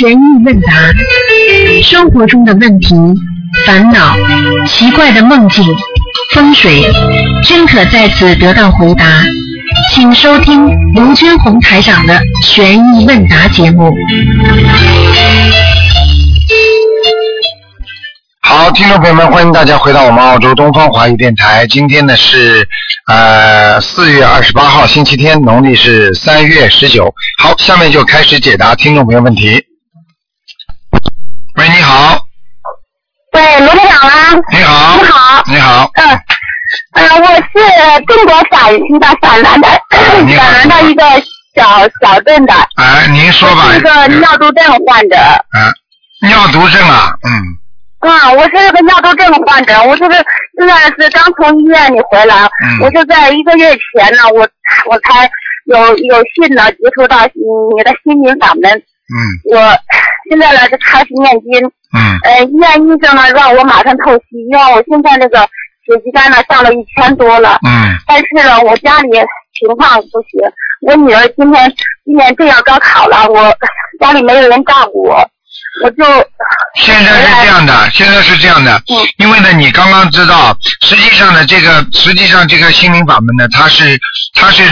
悬疑问答，生活中的问题、烦恼、奇怪的梦境、风水，均可在此得到回答。请收听卢军红台长的悬疑问答节目。好，听众朋友们，欢迎大家回到我们澳洲东方华语电台。今天呢是呃四月二十八号，星期天，农历是三月十九。好，下面就开始解答听众朋友问题。好，喂，卢台长啊，你好，你好，你好，嗯，嗯，我是中国陕的陕南的 陕南的一个小小镇的，哎，您说吧我是一，个尿毒症患者。啊，尿毒症啊，嗯，啊，我是一个尿毒症患者，我就是现在是刚从医院里回来，嗯。我就在一个月前呢，我我才有有幸呢接触到你的心灵法门，嗯。我现在呢就开始念经，嗯。呃，医院医生呢让我马上透析，因为我现在那个血肌酐呢上了一千多了，嗯。但是呢我家里情况不行，我女儿今天今年正要高考了，我家里没有人照顾我，我就现在是这样的，现在是这样的，嗯。因为呢，你刚刚知道，实际上呢，这个实际上这个心灵法门呢，它是它是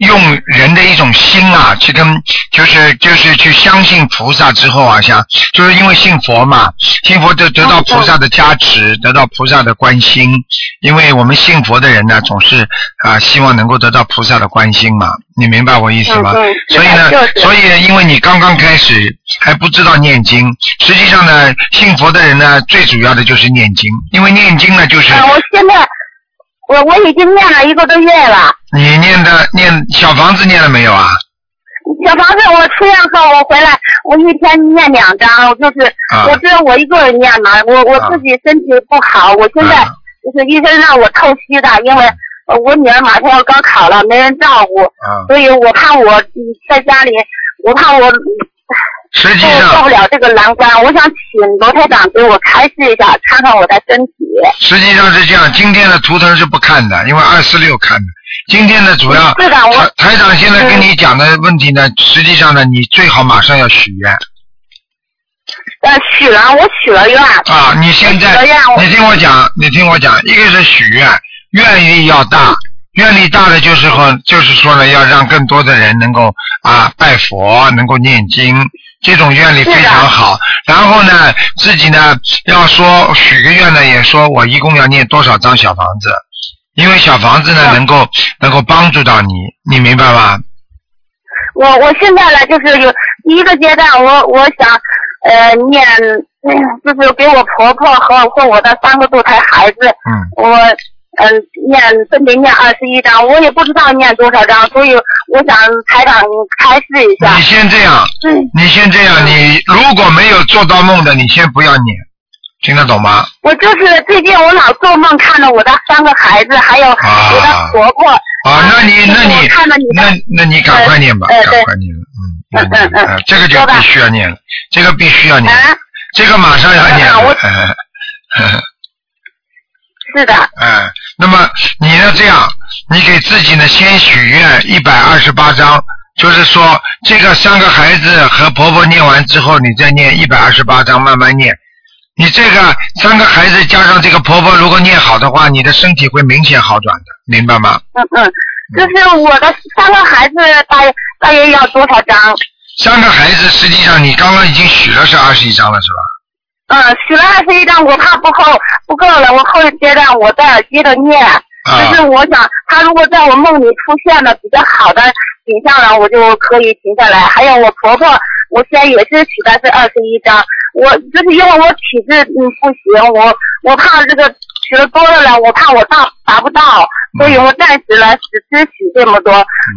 用人的一种心啊，去跟就是就是去相信菩萨之后啊，想就是因为信佛嘛，信佛得得到菩萨的加持，得到菩萨的关心，因为我们信佛的人呢，总是啊希望能够得到菩萨的关心嘛，你明白我意思吗？所以呢，所以因为你刚刚开始还不知道念经，实际上呢，信佛的人呢，最主要的就是念经，因为念经呢，就是啊，我现在我我已经念了一个多月了。你念的念小房子念了没有啊？小房子，我出院后我回来，我一天念两张，我就是、啊我只有我一个人念嘛，我我自己身体不好，我现在啊就是医生让我透析的，因为呃我女儿马上要高考了，没人照顾，啊，所以我怕我嗯在家里，我怕我实际上过不了这个难关，我想请罗台长给我开示一下，看看我的身体。实际上是这样，今天的图腾是不看的，因为二四六看的。今天呢，主要是的我台台长现在跟你讲的问题呢，实际上呢，你最好马上要许愿呃，许了，我许了愿。啊！你现在你听我讲，你听我讲，一个是许愿，愿力要大，愿力大的就是说，就是说呢，要让更多的人能够啊拜佛，能够念经，这种愿力非常好。然后呢，自己呢要说许个愿呢，也说我一共要念多少张小房子，因为小房子呢嗯能够能够帮助到你，你明白吗？我我现在呢，就是有第一个阶段，我我想呃念，嗯，就是给我婆婆和和我的三个堕胎孩子，嗯，我嗯、念分别念二十一章，我也不知道念多少章，所以我想台长开示一下你。先这样，嗯，你先这样，你如果没有做到梦的，你先不要念，听得懂吗？我就是最近我老做梦看到我的三个孩子，还有啊我的婆婆。啊，那你那你那那你赶快念吧，呃赶快念，嗯嗯嗯这个就必须要念了，这个必须要念，啊，这个马上要念了啊我，嗯是的，嗯，那么你呢这样，你给自己呢先许愿一百二十八章，就是说这个三个孩子和婆婆念完之后，你再念一百二十八章，慢慢念。你这个三个孩子加上这个婆婆，如果念好的话，你的身体会明显好转的，明白吗？嗯嗯，就是我的三个孩子大约大约要多少张？三个孩子实际上你刚刚已经许了是二十一章了，是吧？嗯，许了二十一张，我怕不够不够了，我后一阶段我再接着念。啊就是我想，他如果在我梦里出现了比较好的景象了，我就可以停下来。还有我婆婆，我现在也是许的是二十一张。我就是因为我体质嗯不行，我我怕这个取的多了呢，我怕我到达不到，所以我暂时来只只取这么多。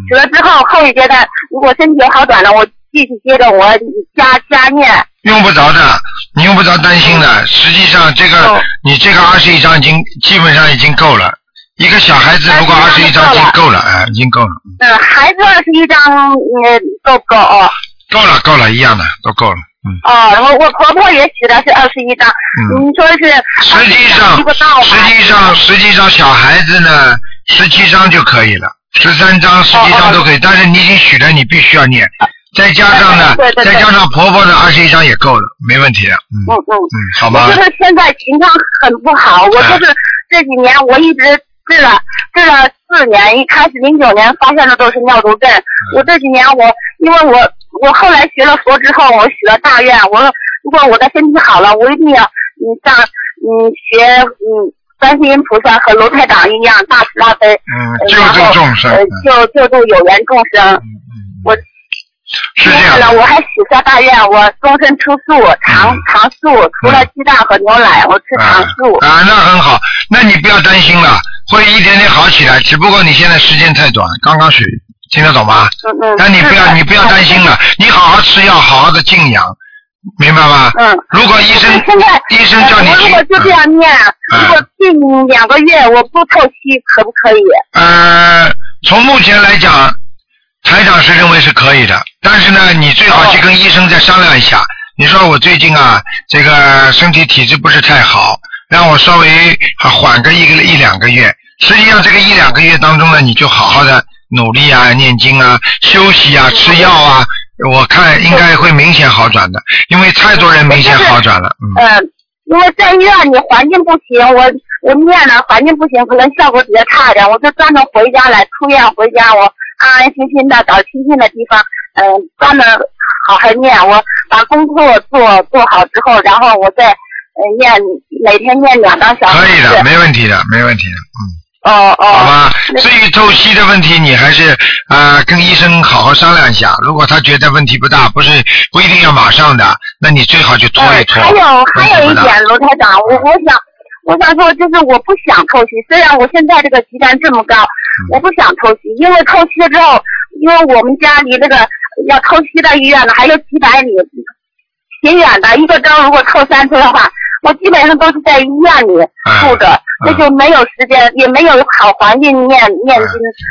取了之后，后一阶段如果身体好转了，我继续接着我加加念。用不着的，你用不着担心的。实际上，这个、哦你这个二十一张已经基本上已经够了。一个小孩子如果二十一张已经够了，哎，已经够了，嗯，孩子二十一张，嗯，够不够？哦，够了，够了，一样的都够了。嗯，哦，我我婆婆也许的是二十一张，嗯你说是实际上？实际上实际上小孩子呢，十七张就可以了，十三张、十七张都可以。但是你已经许了，你必须要念。再加上呢对，对对再加上婆婆的二十一张也够了，没问题的。嗯嗯嗯。嗯，好吧我？就是现在情况很不好，我哎就是这几年我一直治了治了四年，一开始零九年发现的都是尿毒症，嗯我这几年我因为我我后来学了佛之后，我许了大愿，我说如果我的身体好了，我一定要嗯像嗯学嗯观世音菩萨和卢太长一样大慈大悲，嗯，救助众生。救救助有缘众生。嗯嗯我是这样的。我还许下大愿，我终身吃素，常嗯常素，除了鸡蛋和牛奶，我吃常素。啊，那很好，那你不要担心了，会一点点好起来。只不过你现在时间太短，刚刚学，听得懂吗？嗯嗯。那你不要你不要担心了，你好好吃药，好好的静养，明白吗？嗯。如果医生现在医生叫你去呃我如果就这样念，嗯如果近两个月我不透析，可不可以？呃，从目前来讲，台长是认为是可以的，但是呢，你最好去跟医生再商量一下。你说我最近啊，这个身体体质不是太好，让我稍微啊缓个一个一两个月。实际上这个一两个月当中呢，你就好好的努力啊，念经啊，休息啊，吃药啊，我看应该会明显好转的，因为太多人明显好转了，嗯。嗯，因为在医院里环境不行，我我念了环境不行，可能效果比较差一点，我就专门回家来出院回家，我安安心心的找清静的地方，嗯，专门好好念，我把功课做做好之后，然后我再呃念每天念两张小可以的，没问题的，没问题的，嗯。哦哦。好吧，那至于透析的问题，你还是啊、呃跟医生好好商量一下。如果他觉得问题不大，不是不一定要马上的，那你最好就拖一拖。呃还有还有一点，罗台长，我我想我想说，就是我不想透析，虽然我现在这个鸡蛋这么高，嗯我不想透析，因为透析了之后，因为我们家离那个要透析的医院呢还有几百里，挺远的，一个周如果透三次的话。我基本上都是在医院里住着，那就没有时间，也没有好环境念念经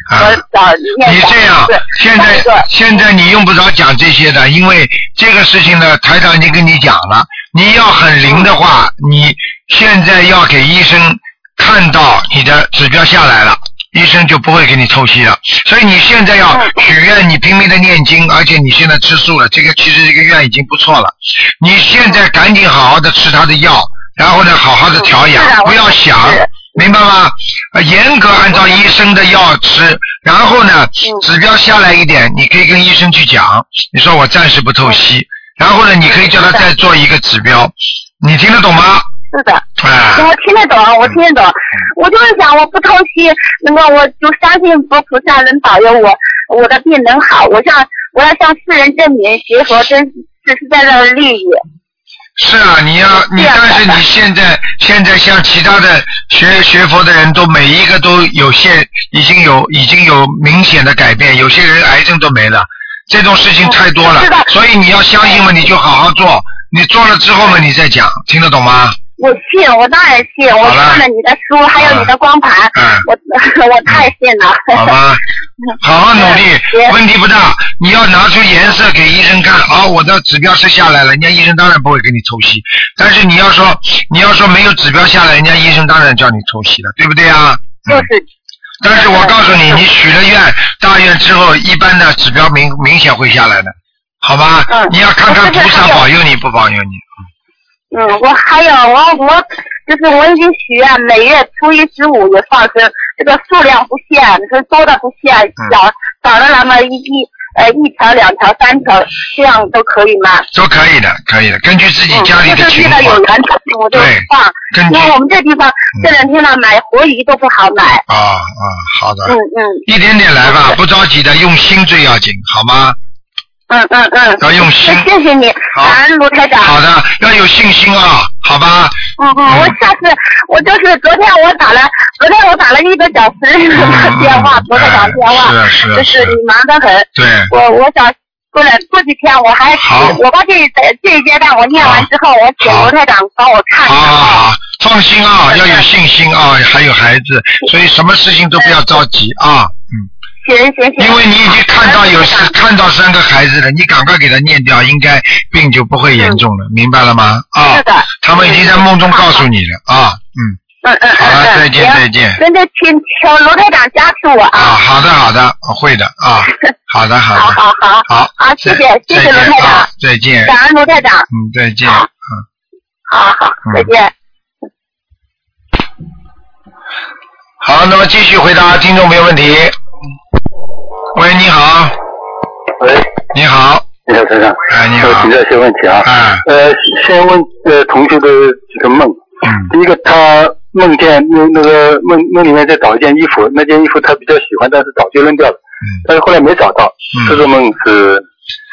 和找念小你这样，现在现在你用不着讲这些的，因为这个事情呢，台长已经跟你讲了，你要很灵的话，你现在要给医生看到你的指标下来了。医生就不会给你透析了，所以你现在要嗯许愿，你拼命的念经，而且你现在吃素了，这个其实这个愿已经不错了。你现在赶紧好好的吃他的药，然后呢，好好的调养不要想，明白吗？呃，严格按照医生的药吃，然后呢，嗯指标下来一点，你可以跟医生去讲，你说我暂时不透析，然后呢，你可以叫他再做一个指标，你听得懂吗？是的。哎、我听得懂，我听得懂，我就是想我不偷袭，那么我就相信佛菩萨能保佑我，我的病能好。我向我要向世人证明学佛真实实在在的利益。是啊，你要你，但是你现在现在像其他的学学佛的人都每一个都有现已经有已经有明显的改变，有些人癌症都没了，这种事情太多了，所以你要相信嘛，你就好好做，你做了之后嘛，你再讲，听得懂吗？我信，我当然信，我看了你的书，还有你的光盘，嗯我 我太信了。好吧，好好努力，问题不大。你要拿出颜色给医生看，好，我的指标是下来了，人家医生当然不会给你抽吸。但是你要说你要说没有指标下来，人家医生当然叫你抽吸了，对不对啊？嗯就是但是我告诉你，嗯你许了愿大愿之后，一般的指标明明显会下来的，好吗？嗯你要看看菩萨保佑你不保佑你。嗯，我还有我我就是我已经许愿，每月初一十五也放生，这个数量不限，是多的不限，小少少的那么一一呃一条两条三条，这样都可以吗？都可以的，可以的，根据自己嗯，家里的情况就是遇到。有缘的我就对放，根据因为我们这地方这两天呢买活鱼都不好买。啊啊，好的。嗯嗯一点点来吧，不着急的，用心最要紧，好吗？嗯嗯嗯。要用心谢谢你，好感恩卢台长。好的，要有信心啊，好吧？嗯嗯，我下次我就是昨天我打了，昨天我打了一个小时的电话，嗯。卢台长电话，是是就是是你忙得很。对，我我想过来过几天我还我把这这一阶段我念完之后，我请好。卢台长帮我看一好好看。好，放心啊，要有信心啊，还有孩子，所以什么事情都不要着急啊，嗯，行行行。因为你已经看到有看到三个孩子了，你赶快给他念掉，应该病就不会严重了，明白了吗？啊是，的。他们已经在梦中告诉你了啊，嗯，嗯嗯好了，再见再见。真的，请请罗台长加持我啊，啊！好的好的，我会的啊，好 的好的，好好好，好啊，谢谢谢谢罗台长再见感恩罗台长，嗯，再见，好嗯。好好嗯，再见。好，那么继续回答听众朋友问题。喂，你好，喂，你好，你好，先生。哎，你好我请，教一些问题啊。哎，呃，先问呃同学的几个梦。嗯第一个，他梦见那那个梦梦里面在找一件衣服，那件衣服他比较喜欢，但是早就扔掉了，嗯但是后来没找到。嗯这嗯，个梦是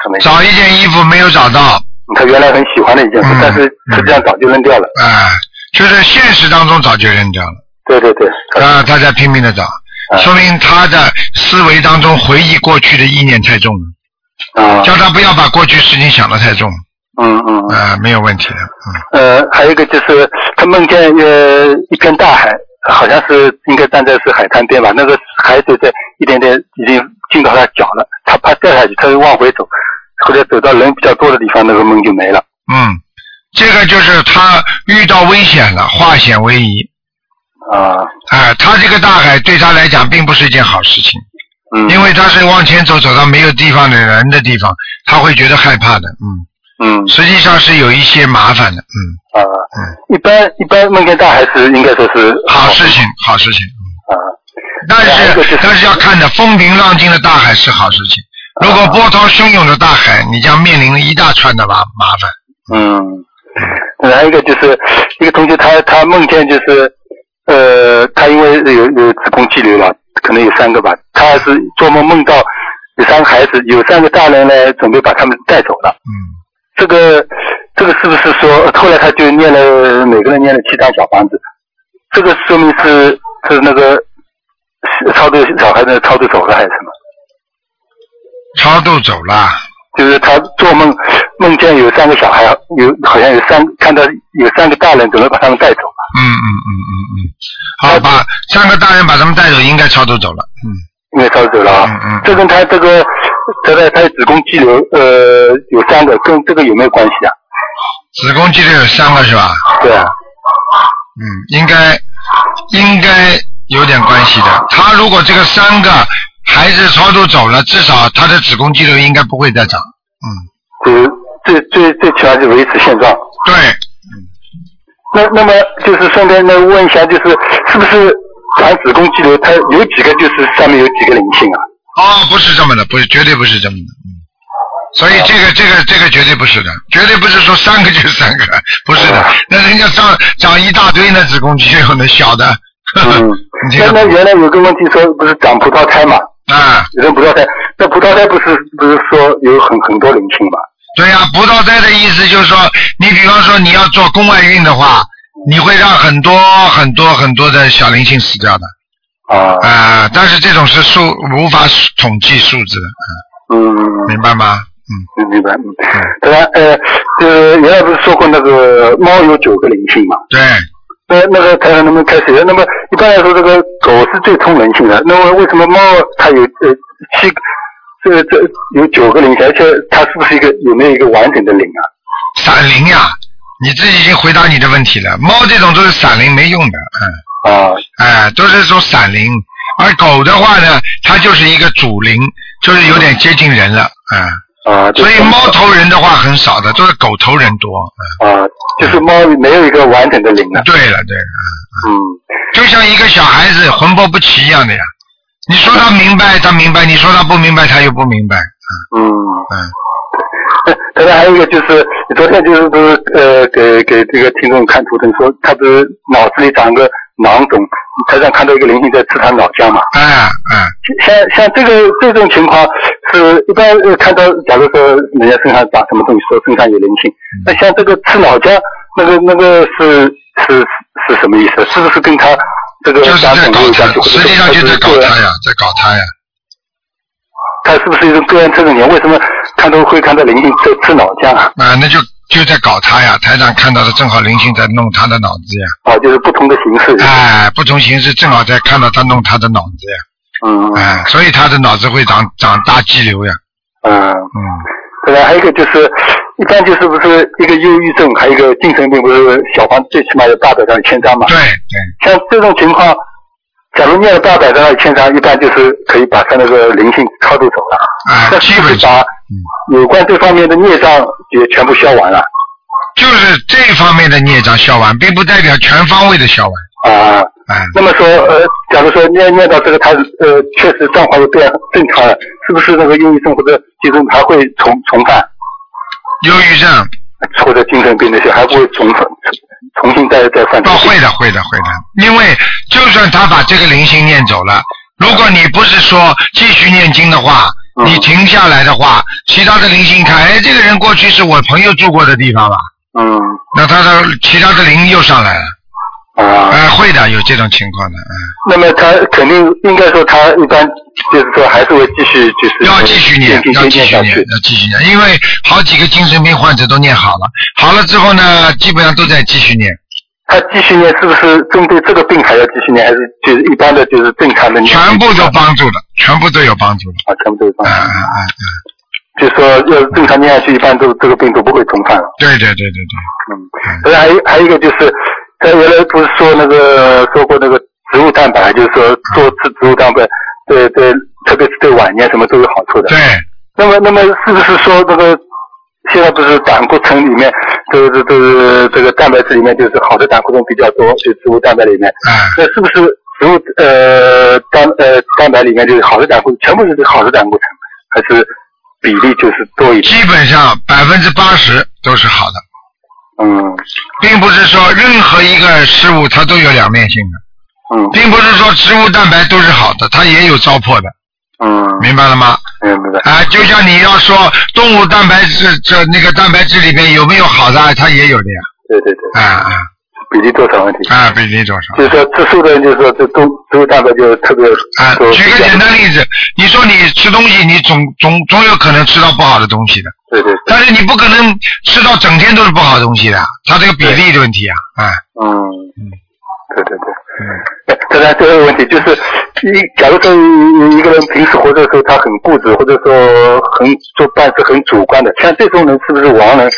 什么？找一件衣服没有找到，他原来很喜欢的一件事嗯，但是实际上早就扔掉了。哎，就是现实当中早就扔掉了，对对对。啊，他在拼命的找，啊说明他的思维当中回忆过去的意念太重了，啊。叫他不要把过去事情想得太重，嗯嗯。啊，没有问题的，嗯，呃，还有一个就是他梦见呃一片大海，好像是应该站在是海滩边吧，那个海水在一点点已经进到他脚了，他怕掉下去，他就往回走，后来走到人比较多的地方，那个梦就没了。嗯，这个就是他遇到危险了，化险为夷，啊，哎，他这个大海对他来讲并不是一件好事情。嗯，因为他是往前走，走到没有地方的人的地方，他会觉得害怕的，嗯，嗯。实际上是有一些麻烦的，嗯，啊，嗯。一般一般梦见大海是应该说是好事情，好事情，啊，但是是但是要看的风平浪静的大海是好事情，如果波涛汹涌的大海，你将面临一大串的麻麻烦，嗯，还有一个就是一个同学他他梦见就是呃他因为有有子宫肌瘤了，可能有三个吧，他是做梦梦到有三个孩子，有三个大人呢准备把他们带走了。嗯，这个这个是不是说后来他就念了每个人念了七张小房子？这个说明是是那个是超度小孩子超度走了还是什么？超度走了，就是他做梦梦见有三个小孩，有好像有三看到有三个大人准备把他们带走了。嗯嗯嗯嗯嗯，好，把三个大人把他们带走，应该超度走了，嗯，应该超度走了啊。嗯嗯这跟他这个他的他的子宫肌瘤呃有三个，跟这个有没有关系啊？子宫肌瘤有三个是吧？对啊。嗯，应该应该有点关系的。他如果这个三个孩子超度走了，至少他的子宫肌瘤应该不会再长。嗯，就是最最最起码是维持现状。对，那那么就是顺便呢问一下，就是是不是长子宫肌瘤，它有几个就是上面有几个灵性啊？哦，不是这么的，不是，绝对不是这么的。嗯，所以这个这个这个绝对不是的，绝对不是说三个就是三个，不是的。那人家长长一大堆呢，子宫肌瘤那小的。嗯，你这个那那原来有个问题说不是长葡萄胎嘛？啊，有人葡萄胎，那葡萄胎不是不是说有很很多灵性嘛？对呀、葡萄灾的意思就是说，你比方说你要做宫外孕的话，你会让很多很多很多的小灵性死掉的啊，啊、但是这种是数无法统计数字的，嗯，嗯明白吗？嗯明白。嗯，当然，呃，就是原来不是说过那个猫有九个灵性嘛？对，那那个台上能不能开始？那么一般来说，这个狗是最通人性的。那么为什么猫它有呃七个，这这有九个灵性，而且它是不是一个有没有一个完整的灵啊？散灵呀，你自己已经回答你的问题了。猫这种都是散灵，没用的，嗯，啊，哎，都是说散灵。而狗的话呢，它就是一个主灵，就是有点接近人了，啊。啊，就所以猫头人的话很少的，都是狗头人多。嗯，啊，就是猫没有一个完整的灵啊。对了对了，嗯就像一个小孩子魂魄不齐一样的呀。你说他明白，他明白；你说他不明白，他又不明白。嗯。嗯那当然还有一个就是，昨天就是不是呃给给这个听众看图腾说，他不是脑子里长个囊肿，台上看到一个灵性在吃他脑浆嘛。嗯，哎哎，像像这个这种情况是一般呃看到，假如说人家身上长什么东西，说身上有灵性，那像这个吃脑浆，那个那个是是是什么意思？是不是跟他这个就是在搞他实际上就在搞他呀，在搞他呀。他是不是一种个人特征年？为什么看到会看到灵性吃吃脑浆啊？啊，那就就在搞他呀。台长看到的正好灵性在弄他的脑子呀。啊，就是不同的形式。哎，不同形式正好在看到他弄他的脑子呀。嗯哎，所以他的脑子会长长大肌瘤呀。嗯。嗯对吧？还有一个就是，一般就是不是一个忧郁症，还有一个精神病，不是小房最起码有大百张一千张嘛？对对，像这种情况，假如念了八百张一千张，一般就是可以把他那个灵性超度走了。啊，那基本上有关这方面的孽障也全部消完了？就是这方面的孽障消完，并不代表全方位的消完。啊，哎，那么说，呃，假如说念念到这个，他呃确实状况又变正常了，是不是那个忧郁症或者精神还会重重犯，忧郁症或者精神病那些还会重犯，重新再再犯？哦，会的，会的，会的。因为就算他把这个灵性念走了，如果你不是说继续念经的话，嗯你停下来的话，其他的灵性看，哎，这个人过去是我朋友住过的地方吧？嗯那他的其他的灵又上来了，啊，哎，会的，有这种情况的，嗯，那么他肯定应该说他一般就是说还是会继续就是要继续念，要继续念，要继续念，因为好几个精神病患者都念好了，好了之后呢，基本上都在继续念，他继续念是不是针对这个病还要继续念，还是就是一般的就是正常的念？全部都帮助的，全部都有帮助的，啊，全部都有帮嗯助。嗯嗯嗯，就说要是正常念下去，一般都这个病都不会重犯了。对对对对对，嗯，还有还有一个就是，他原来不是说那个说过那个植物蛋白，就是说多吃植物蛋白，对对，特别是对晚年什么都有好处的。对。那么那么是不是说这个现在不是胆固醇里面，这个这个这个蛋白质里面就是好的胆固醇比较多，就植物蛋白里面，嗯，那是不是植物呃蛋呃蛋白里面就是好的胆固醇，全部是好的胆固醇，还是比例就是多一点？基本上百分之八十都是好的，嗯。并不是说任何一个事物它都有两面性的，嗯。并不是说植物蛋白都是好的，它也有糟粕的，嗯，明白了吗？明白。啊，就像你要说动物蛋白质这那个蛋白质里面有没有好的，它也有的呀，对对对，啊啊比例多少问题？啊，比例多少？就是说吃素的人，就是说这动植物蛋白就特别啊，举个简单例子，你说你吃东西，你总总总有可能吃到不好的东西的，对对对，但是你不可能吃到整天都是不好的东西的，它这个比例的问题啊，啊，嗯。嗯，对对对。嗯，呃当然，这个问题就是，一假如说一一个人平时活着的时候，他很固执，或者说很做办事很主观的，像这种人是不是亡人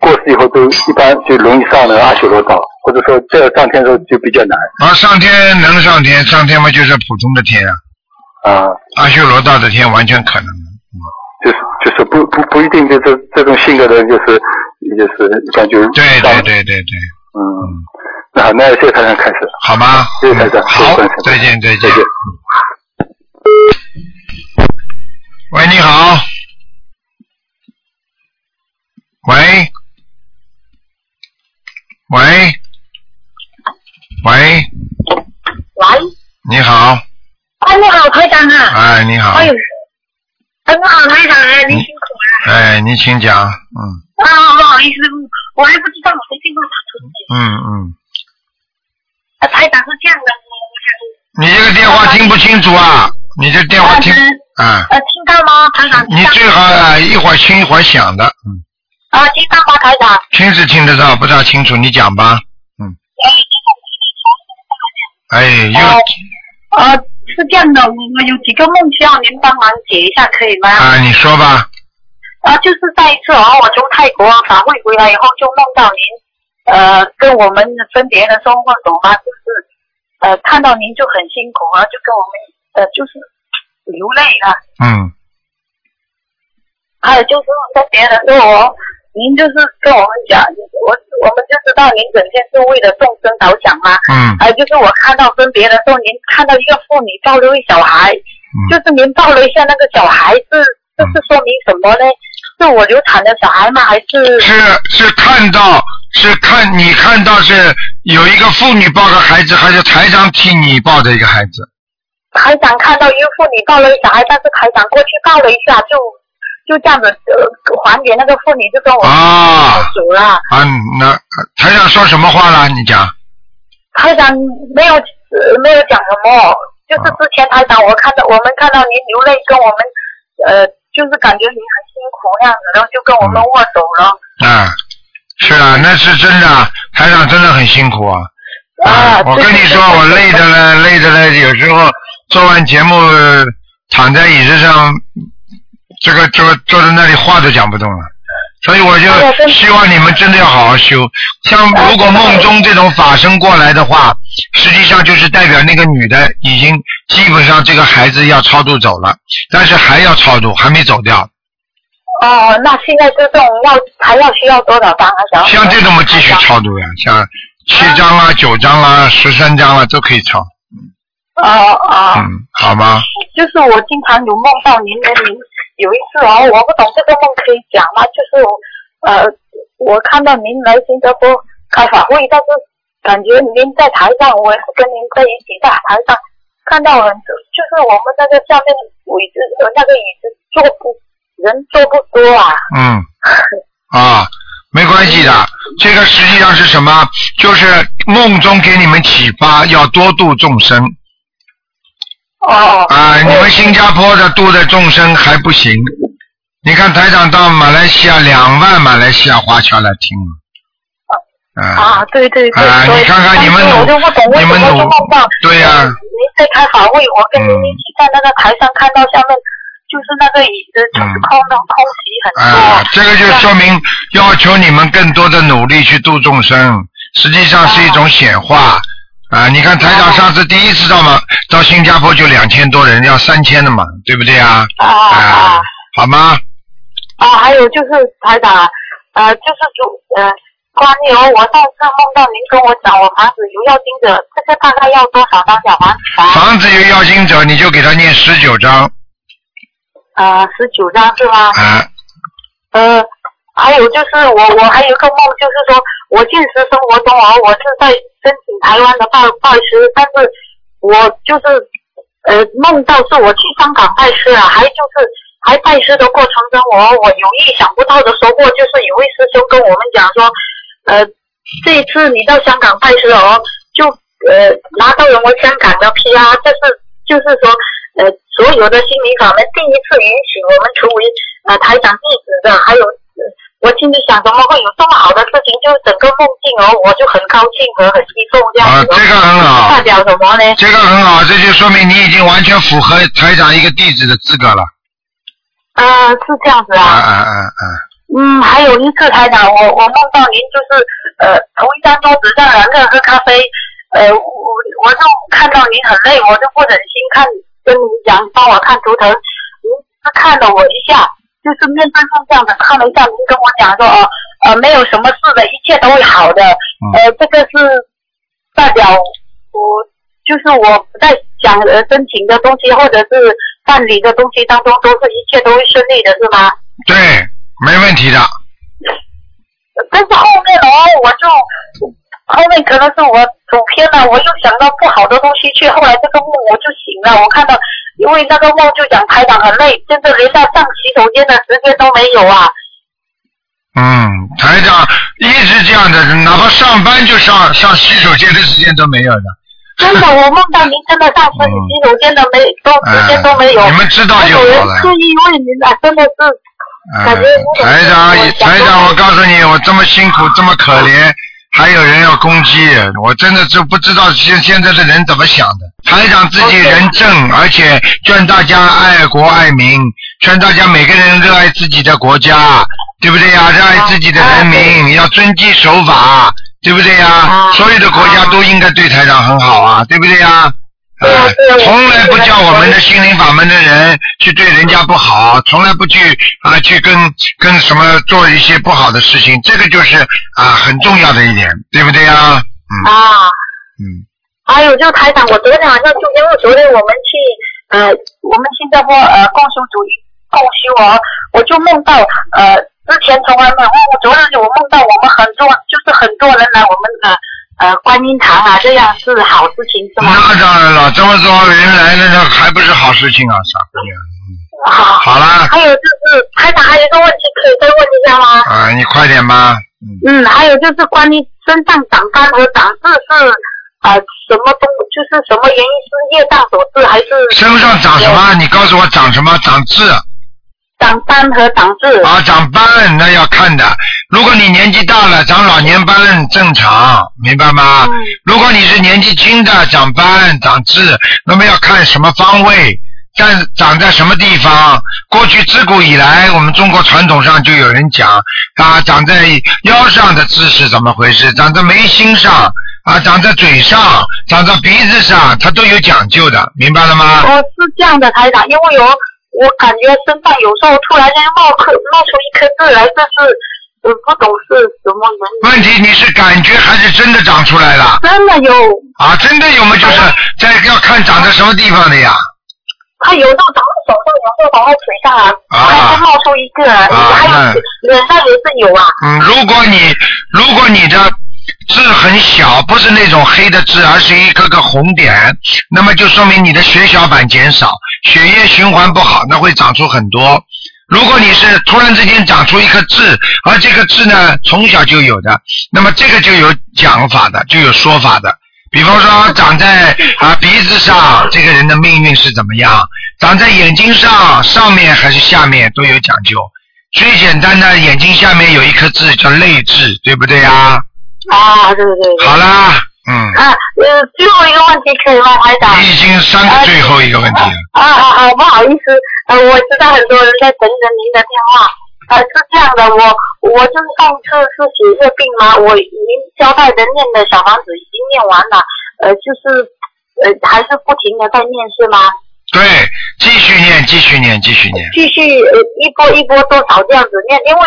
过世以后都一般就容易上了阿修罗道，或者说这上天的时候就比较难啊，上天能上天，上天嘛就是普通的天啊，啊？阿修罗道的天完全可能的。就是就是不不不一定就是这种性格的人就是就是感觉对对对对对，嗯，那好，那谢谢台长开始。好吗？谢谢台长好再见再见再见。喂，你好。喂。喂。喂，喂，你好，哎，你好，台长啊！哎，你好，哎呦，哎，你好，台长啊，你辛苦了哎，你请讲，嗯啊！不好意思，我还不知道我的电话打出去。嗯嗯，啊，台长是这样的，我你这个电话听不清楚啊，你这电话听，啊，呃，听到吗，台长？你最好啊一会儿轻一会儿响的，嗯，啊，听到吗，台长？听是听得到，不大清楚，你讲吧，嗯，哎，又呃，呃，是这样的，我我有几个梦需要您帮忙解一下，可以吗？啊，你说吧，啊，就是上一次啊，我从泰国法会回来以后，就梦到您，呃，跟我们分别的时候，或懂吗？就是呃，看到您就很辛苦啊，就跟我们呃，就是流泪了。嗯还有就是分别的时候哦，您就是跟我们讲，我我们就知道您整天是为了众生着想嘛。嗯还有就是我看到跟别人说，您看到一个妇女抱了一小孩，嗯，就是您抱了一下那个小孩是，这是说明什么呢？是我流产的小孩吗？还是？是是看到是看你看到是有一个妇女抱个孩子，还是台长替你抱着一个孩子？台长看到一个妇女抱了一小孩，但是台长过去抱了一下，就就这样子呃还给那个妇女，就跟我啊走了。啊，那台长说什么话了？你讲。台长没有呃没有讲什么，就是之前台长我看到我们看到您流泪，跟我们呃就是感觉您很辛苦那样子，然后就跟我们握手了。啊，是啊，那是真的，台长真的很辛苦啊。啊，我跟你说，我累的。了，累的了，有时候做完节目躺在椅子上，这个这个坐在那里话都讲不动了。所以我就希望你们真的要好好修。像如果梦中这种法身过来的话，实际上就是代表那个女的已经基本上这个孩子要超度走了，但是还要超度，还没走掉。哦，那现在这种要还要需要多少张啊？小像这种我们继续超度呀，像七张啊、九张啊、十三张啊都可以超。哦哦，嗯，好吗？就是我经常有梦到您的，您有一次哦，我不懂这个梦可以讲吗？就是呃，我看到您来新加坡开法会，但是感觉您在台上，我也是跟您在一起在台上看到很，就是我们那个下面椅子呃那个椅子坐不人坐不多啊。嗯，啊，没关系的。这个实际上是什么？就是梦中给你们启发，要多度众生哦。啊。你们新加坡的度的众生还不行，你看台长到马来西亚两万马来西亚华侨来听了。啊啊，对对对，啊所以你看看你们我就不懂为什么你们努就梦到，对呀呃您在开法会，我跟您嗯一起在那个台上看到下面就是那个椅子就是空的空席很多。啊，这个就说明要求你们更多的努力去度众生，实际上是一种显化。啊，你看台长上次第一次到嘛，到新加坡就两千多人，要三千的嘛，对不对啊？啊啊啊，好吗？啊！还有就是台长啊，呃，就是主呃，关于哦，我上次梦到您跟我讲，我房子有要金者，这个大概要多少张小房子啊？房子有要经者，你就给他念十九张呃，十九张是吗？啊。呃，还有就是我我还有一个梦，就是说我现实生活中啊，我是在申请台湾的拜拜师，但是我就是呃梦到是我去香港拜师啊，还就是还拜师的过程中，我我有意想不到的收获，就是有位师兄跟我们讲说，呃，这一次你到香港拜师哦，就呃拿到了我香港的 PR，这是就是说呃所有的心理法门第一次允许我们成为呃台长弟子的，还有。呃我心里想，怎么会有这么好的事情？就是整个梦境哦，我就很高兴和很激动这样子、这个很好代表什么呢？这个很好，这就说明你已经完全符合台长一个弟子的资格了。呃，是这样子啊啊。啊啊啊！嗯，还有一次台长，我我梦到您就是呃，同一张桌子上两个人喝咖啡，呃，我我就看到您很累，我就不忍心看跟您讲，帮我看图腾，您是看了我一下，就是面对面这样的看了一下，您跟我讲说哦呃没有什么事的，一切都会好的，呃这个是代表我就是我不在讲呃申请的东西或者是办理的东西当中，都是一切都会顺利的，是吗？对，没问题的。但是后面哦，我就后面可能是我走偏了，我又想到不好的东西去，后来这个梦我就醒了，我看到因为那个梦就讲台长很累，甚至连到上洗手间的时间都没有啊。嗯，台长一直这样的，哪怕上班就上上洗手间的时间都没有的。真的，我梦到您真的上洗洗手间的没都时间都没有。哎你们知道就还有人好了。刻意为您啊，真的是嗯感觉台长台长，我告诉你，我这么辛苦，这么可怜，还有人要攻击，我真的就不知道现现在的人怎么想的。台长自己人正，而且劝大家爱国爱民，劝大家每个人热爱自己的国家，对不对呀？热爱自己的人民，要遵纪守法，对不对呀？啊所有的国家都应该对台长很好啊，对不对呀？啊从来不叫我们的心灵法门的人去对人家不好，从来不去啊去跟跟什么做一些不好的事情，这个就是啊很重要的一点，对不对呀？嗯啊。嗯还有就台长，我昨天晚上就因为昨天我们去呃我们新加坡呃共修主义共修哦，我就梦到呃之前从来没有梦过，昨天我梦到我们很多就是很多人来我们的呃观音堂啊，这样是好事情是吗？那当然了，这么多人来了，那还不是好事情啊，傻姑娘。好。好啦，还有就是台长还有一个问题可以再问一下吗？啊，你快点吧。嗯，嗯，还有就是关于身上长斑和长痣是呃什么东，就是什么原因是业障所致还是身上长什么？你告诉我长什么？长痣长斑和长痣？啊，长斑那要看的。如果你年纪大了，长老年斑正常，明白吗？嗯如果你是年纪轻的长斑长痣，那么要看什么方位。但长在什么地方？过去自古以来，我们中国传统上就有人讲啊，长在腰上的痣是怎么回事？长在眉心上啊，长在嘴上，长在鼻子上，它都有讲究的，明白了吗？哦，是这样的，台长，因为有我感觉身上有时候突然间冒颗冒出一颗痣来，这是我不懂是什么原因。问题你是感觉还是真的长出来了？真的有，啊，真的有吗？就是在要看长在什么地方的呀。它有时候长在手上，有时候长在腿上啊，啊突然间冒出一个，还那有脸上也是有啊。嗯，如果你如果你的痣很小，不是那种黑的痣，而是一颗颗红点，那么就说明你的血小板减少，血液循环不好，那会长出很多。如果你是突然之间长出一颗痣，而这个痣呢从小就有的，那么这个就有讲法的，就有说法的。比方说长在啊鼻子上，这个人的命运是怎么样？长在眼睛上，上面还是下面都有讲究。最简单的，眼睛下面有一颗痣叫泪痣，对不对呀？啊，对对对。好啦，嗯，啊，呃，最后一个问题可以吗，台长？你已经三个最后一个问题了。啊啊啊！不好意思，呃，我知道很多人在等着您的电话。呃，是这样的，我我就是上次是血液病嘛，我您交代的念的小房子已经念完了，呃，就是呃还是不停的在念是吗？对，继续念，继续念，继续念。继续呃一波一波多少这样子念，因为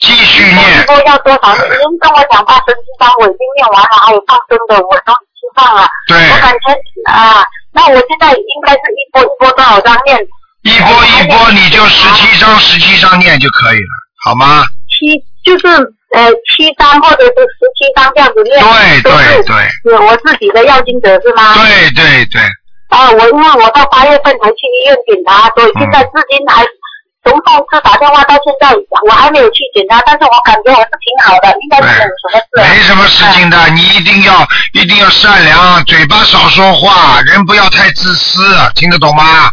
继续一念，波要多少？您跟我讲八十七章我已经念完了，还有放生的我都已经放了。对，我感觉啊，那我现在应该是一波一波多少张念？一波一波，你就十七章十七章念就可以了，好吗？七就是呃七张或者是十七张这样子念。对对对是我自己的要经者是吗？。对对对，啊，我因为我到八月份才去医院检查，所以现在至今还从上次打电话到现在，我还没有去检查，但是我感觉我是挺好的，应该是没有什么事。没什么事情的，你一定要一定要善良，嘴巴少说话，人不要太自私，听得懂吗？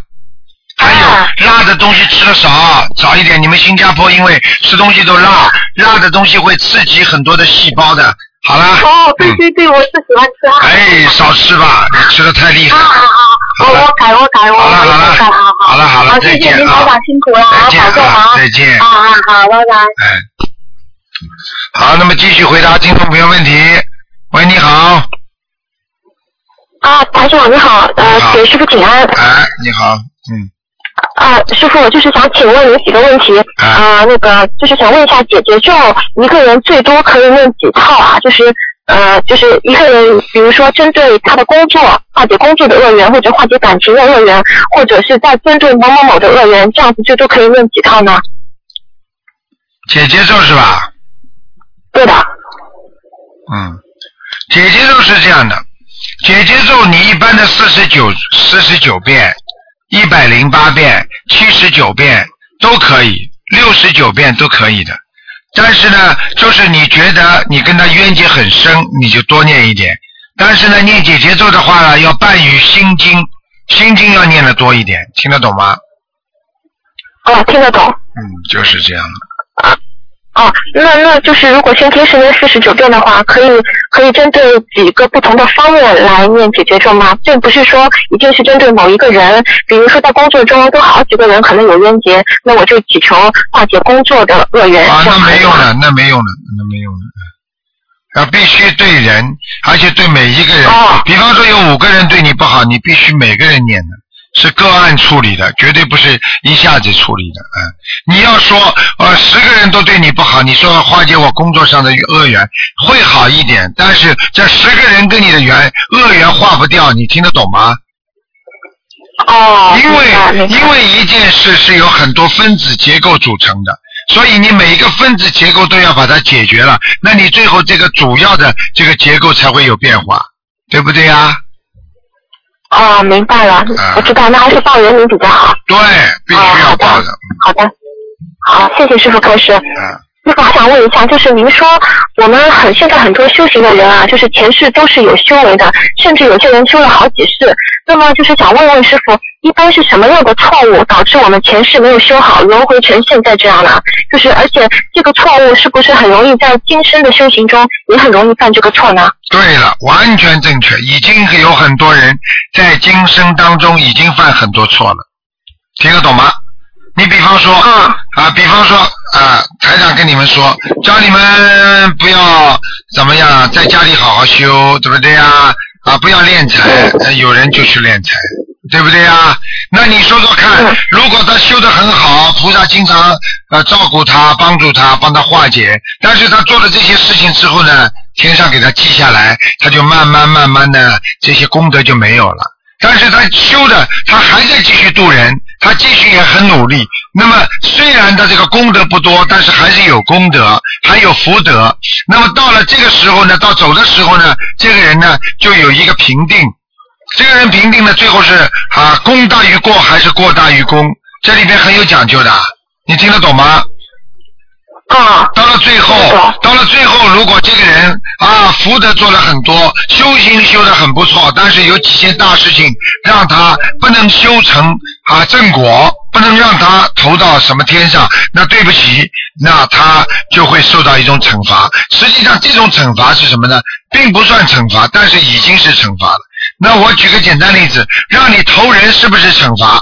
还啊有辣的东西吃的少，少一点。你们新加坡因为吃东西都辣，辣的东西会刺激很多的细胞的。好了，哦，对嗯，对对，我是喜欢吃辣的。哎，少吃吧，你吃的太厉啊害。啊啊！我我改我改我好了好了我改好好好了好了好，再谢谢您见啊台长辛苦了，好再见保重啊啊，再见啊啊好，拜拜。哎，好，那么继续回答听众朋友问题。喂，你好，啊，台长你好，你好呃，给师傅请安。哎，你好，嗯，啊，师傅，我就是想请问你几个问题。啊啊，那个就是想问一下，姐姐咒一个人最多可以念几套啊？就是呃，就是一个人，比如说针对他的工作化解工作的恶缘，或者化解感情的恶缘，或者是在针对某某某的恶缘，这样子最多可以念几套呢？姐姐咒是吧？对的。嗯，姐姐咒是这样的，姐姐咒你一般的四十九、四十九遍、一百零八遍、七十九遍都可以，六十九遍都可以的。但是呢，就是你觉得你跟他冤结很深，你就多念一点。但是呢，念姐姐咒的话呢，要伴于心经，心经要念的多一点，听得懂吗？哦，听得懂。嗯，就是这样的。哦，那那就是如果先天是念四十九遍的话，可以可以针对几个不同的方面来念解决咒吗？并不是说一定是针对某一个人，比如说在工作中都好几个人可能有冤结，那我就祈求化解工作的恶缘。啊，那没用可以吗的，那没用了，那没用了。啊必须对人，而且对每一个人。哦比方说有五个人对你不好，你必须每个人念的，是个案处理的，绝对不是一下子处理的。嗯，你要说呃十个人都对你不好，你说化解我工作上的恶缘会好一点，但是这十个人跟你的缘恶缘化不掉，你听得懂吗？哦，因为因为一件事是由很多分子结构组成的，所以你每一个分子结构都要把它解决了，那你最后这个主要的这个结构才会有变化，对不对呀？哦，明白了，啊我知道，那还是报人名比较好。对，必须要报的。好的，好，谢谢师傅开示。嗯，师傅我想问一下，就是您说我们很现在很多修行的人啊，就是前世都是有修为的，甚至有些人修了好几世。那么就是想问问师傅，一般是什么样的错误导致我们前世没有修好，轮回成现在这样呢？就是而且这个错误是不是很容易在今生的修行中也很容易犯这个错呢？对了，完全正确，已经有很多人在今生当中已经犯很多错了，听得懂吗？你比方说，啊啊，比方说啊，台长跟你们说，叫你们不要怎么样，在家里好好修，对不对呀？啊，不要练财，呃有人就去练财，对不对呀？那你说说看嗯，如果他修得很好，菩萨经常呃照顾他、帮助他、帮他化解，但是他做了这些事情之后呢，天上给他记下来，他就慢慢慢慢的这些功德就没有了。但是他修的，他还在继续度人，他继续也很努力。那么虽然他这个功德不多，但是还是有功德，还有福德。那么到了这个时候呢，到走的时候呢，这个人呢就有一个评定。这个人评定呢，最后是啊功大于过还是过大于功？这里边很有讲究的，你听得懂吗？啊到了最后到了最后，如果这个人啊福德做了很多，修行修得很不错，但是有几件大事情让他不能修成啊正果，不能让他投到什么天上，那对不起，那他就会受到一种惩罚。实际上这种惩罚是什么呢？并不算惩罚，但是已经是惩罚了。那我举个简单例子，让你投人是不是惩罚？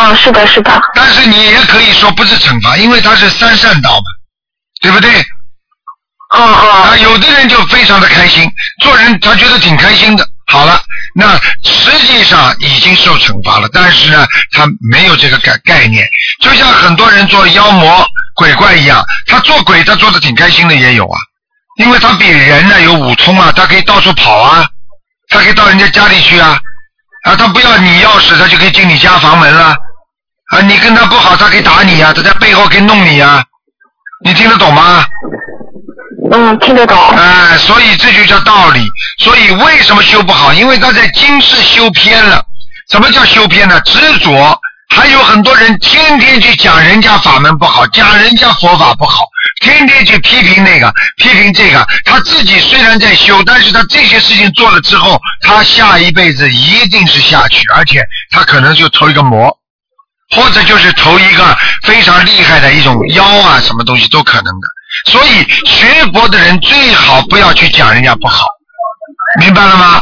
啊，是的，是的，但是你也可以说不是惩罚，因为它是三善道嘛，对不对？啊啊啊，有的人就非常的开心，做人他觉得挺开心的。好了，那实际上已经受惩罚了，但是呢，他没有这个概概念，就像很多人做妖魔鬼怪一样，他做鬼他做的挺开心的也有啊，因为他比人呢有五通啊，他可以到处跑啊，他可以到人家家里去啊，啊，他不要你钥匙，他就可以进你家房门了，啊，你跟他不好，他可以打你啊，他在背后可以弄你啊，你听得懂吗？嗯，听得懂。哎，所以这就叫道理。所以为什么修不好？因为他在今世修偏了。什么叫修偏呢？执着。还有很多人天天去讲人家法门不好，讲人家佛法不好，天天去批评那个，批评这个。他自己虽然在修，但是他这些事情做了之后，他下一辈子一定是下去，而且他可能就投一个魔，或者就是投一个非常厉害的一种妖啊，什么东西都可能的。所以学佛的人最好不要去讲人家不好，明白了吗？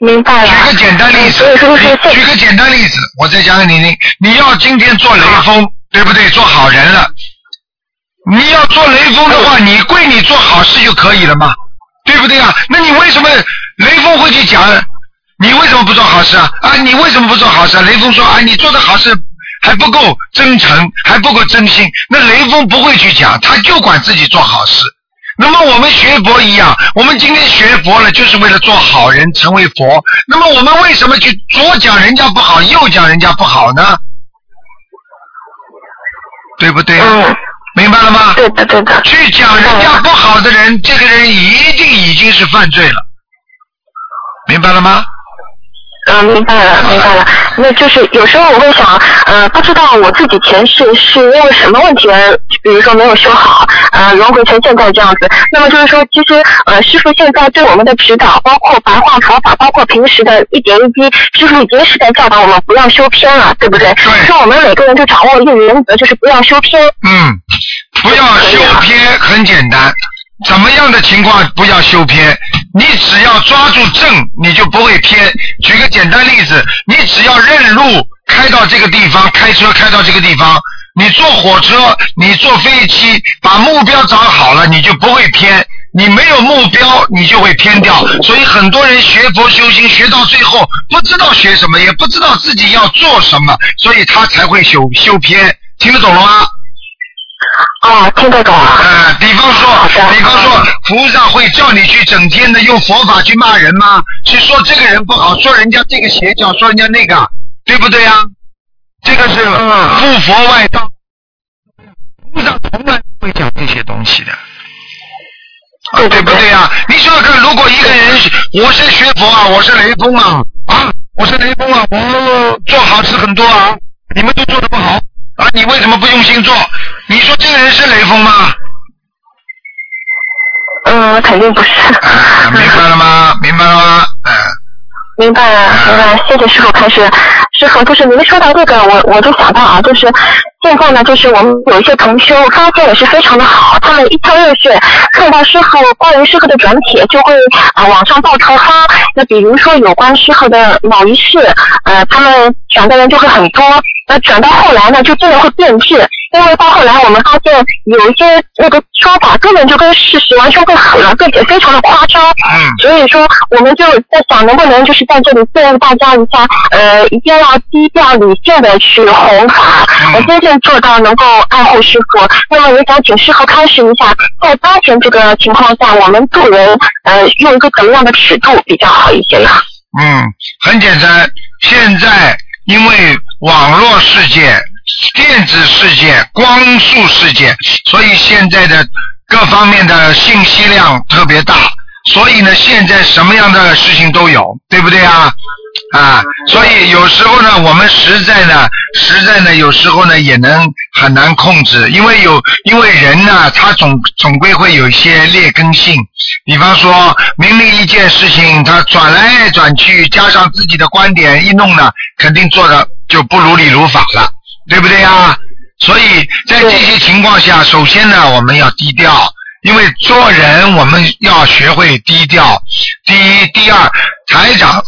明白了。举个简单例子，举个简单例子，我再讲给你听。你要今天做雷锋，对不对？做好人了，你要做雷锋的话，你归你做好事就可以了嘛，对不对啊？那你为什么雷锋会去讲？你为什么不做好事啊？啊，你为什么不做好事啊？雷锋说啊，你做的好事还不够真诚，还不够真心。那雷锋不会去讲，他就管自己做好事。那么我们学佛一样，我们今天学佛了，就是为了做好人，成为佛。那么我们为什么去左讲人家不好，右讲人家不好呢？对不对？嗯，明白了吗？对的，对的。去讲人家不好的人，这个人一定已经是犯罪了，明白了吗？嗯，明白了，明白了。那就是有时候我会想，呃，不知道我自己前世是因为什么问题而，比如说没有修好，呃，轮回成现在这样子。那么就是说，其实呃，师傅现在对我们的指导，包括白话佛法，包括平时的一点一滴，师傅已经是在教导我们不要修偏了，对不对？对说我们每个人就掌握一个原则，就是不要修偏。嗯，不要修偏，很简单。怎么样的情况不要修偏？你只要抓住正，你就不会偏。举个简单例子，你只要认路，开到这个地方，开车开到这个地方，你坐火车，你坐飞机，把目标找好了，你就不会偏。你没有目标，你就会偏掉。所以很多人学佛修心，学到最后不知道学什么，也不知道自己要做什么，所以他才会修修偏。听得懂了吗？哦，听得懂啊。呃，比方说，比方说，菩萨会叫你去整天的用佛法去骂人吗？去说这个人不好，说人家这个邪教，说人家那个，对不对呀？这个是嗯不佛外道，菩萨从来不会讲这些东西的。啊，对不对呀？你想想看，如果一个人我是学佛啊，我是雷锋啊，啊，我是雷锋啊，我做好事很多啊，你们都做的不好啊，你为什么不用心做？你说这个人是雷锋吗？嗯，肯定不是。啊，明白了吗？明白了吗？嗯。明白了，明白了，谢谢师傅开始。师傅，就是您说到这个，我我就想到啊，就是现在呢，就是我们有一些同修发现也是非常的好，他们一腔热血，看到师傅关于师傅的转帖，就会啊往上报抄发。那比如说有关师傅的某一事，呃，他们转的人就会很多。那转到后来呢，就真的会变质，因为到后来我们发现有一些那个说法根本就跟事实完全不符了，并且非常的夸张。嗯所以说，我们就在想，能不能就是在这里建议大家一下，呃，一定要低调理性的去弘法，嗯呃，真正做到能够爱护师傅。那么也想请师傅开示一下，在当前这个情况下，我们做人，呃，用一个怎么样的尺度比较好一些呢？嗯，很简单，现在因为网络世界、电子世界、光速世界，所以现在的各方面的信息量特别大，所以呢，现在什么样的事情都有，对不对啊？啊，所以有时候呢，我们实在呢，实在呢，有时候呢也能很难控制，因为有，因为人呢，他总总归会有一些劣根性。比方说，明明一件事情，他转来转去，加上自己的观点一弄呢，肯定做的就不如理如法了，对不对呀？所以在这些情况下，首先呢，我们要低调，因为做人我们要学会低调。第一，第二，台长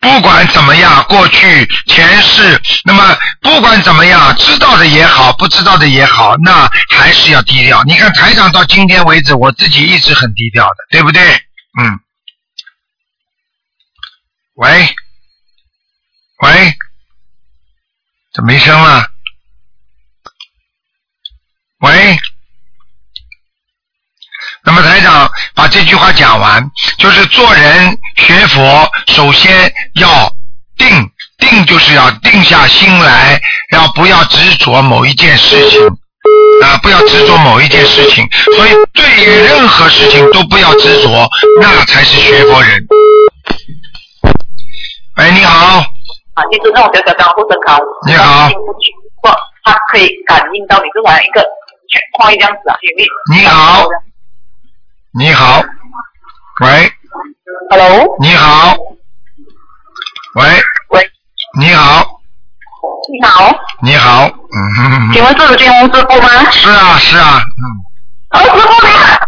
不管怎么样，过去前世，那么不管怎么样，知道的也好，不知道的也好，那还是要低调。你看台长到今天为止，我自己一直很低调的，对不对？嗯。喂，喂，怎么没声了？喂。那么台长把这句话讲完，就是做人学佛，首先要定，定就是要定下心来，要不要执着某一件事情啊，不要执着某一件事情。所以对于任何事情都不要执着，那才是学佛人。喂，你好，啊，就是那种小小的护身卡，你好进不去，不，它可以感应到你，就好像一个这样子啊，有没？你好，你好，喂，，Hello，你好，喂，喂，你好，你好，你好，嗯请问是金红师傅吗？是啊是啊，嗯。哦，师傅你好。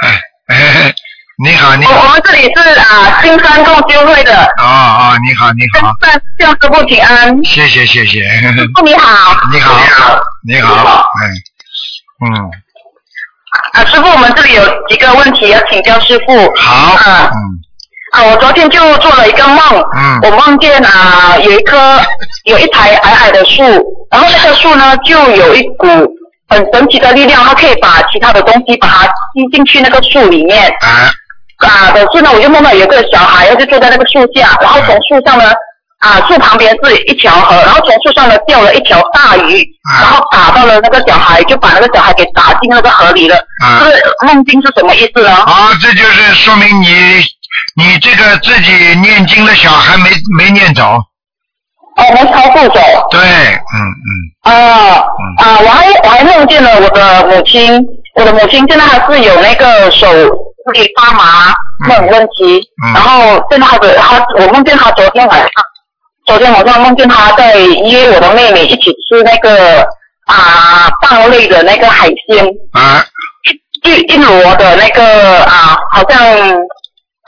哎，嘿你好，你好。我，们这里是啊金山共修会的，哦哦，你好，你好，向向师傅请安。谢谢谢谢，师傅你好。你好，你好，嗯嗯，啊，师傅，我们这里有几个问题要请教师傅。好，啊嗯。啊，我昨天就做了一个梦，嗯。我梦见啊有一棵 有一排矮矮的树，然后那棵树呢就有一股很神奇的力量，它可以把其他的东西把它吸进去那个树里面。哎，啊，可是呢，我就梦到有个小孩，他就坐在那个树下，然后从树上呢，啊，树旁边是一条河，然后从树上呢掉了一条大鱼，啊然后打到了那个小孩，就把那个小孩给打进那个河里了。啊这个梦境是什么意思呢？啊，这就是说明你你这个自己念经的小孩没没念着，哦，没超度走。对，嗯嗯，啊啊！我还我还梦见了我的母亲，我的母亲现在还是有那个手会发麻那种问题，嗯。然后现在她的他，我梦见他昨天晚上，昨天晚上梦见他在约我的妹妹一起吃那个啊蚌类的那个海鲜，啊，一一箩的那个啊，好像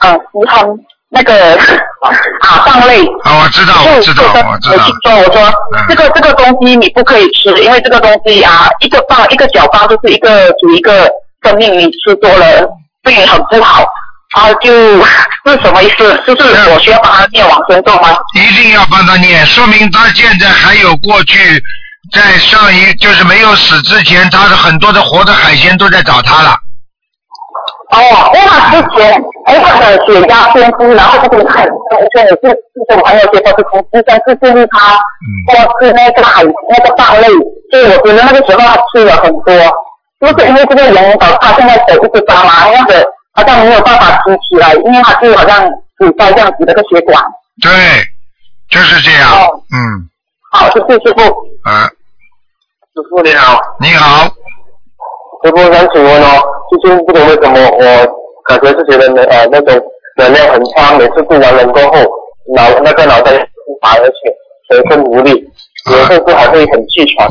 嗯石亨那个 啊蚌类。啊，我知道，我知道，我知道。我听，说，我说、嗯。这个这个东西你不可以吃，因为这个东西啊，一个棒一个小棒就是一个煮一个生命，你吃多了对你很不好。他就 是什么意思？就是我需要帮他念往生咒吗？一定要帮他念，说明他现在还有过去在上一就是没有死之前，他的很多的活的海鲜都在找他了。哦，因为他之前哎他的血压偏低，然后就是很重，所以也是是跟朋友结果是从医生是建议他多吃那个海那个大类，所以我觉得那个时候他吃了很多，就是因为这个原因导致他现在手一直发麻，那样子好像没有办法提起来，因为他就好像堵塞这样子的个血管。对，就是这样。哦嗯，好，谢谢师傅。啊，师傅你好，你好，师傅想请问哦，最近不懂为什么我感觉自己的能呃那种能量很差，每次做完人过后，脑那个脑袋不拔，而且全身无力，有时候还会很气喘。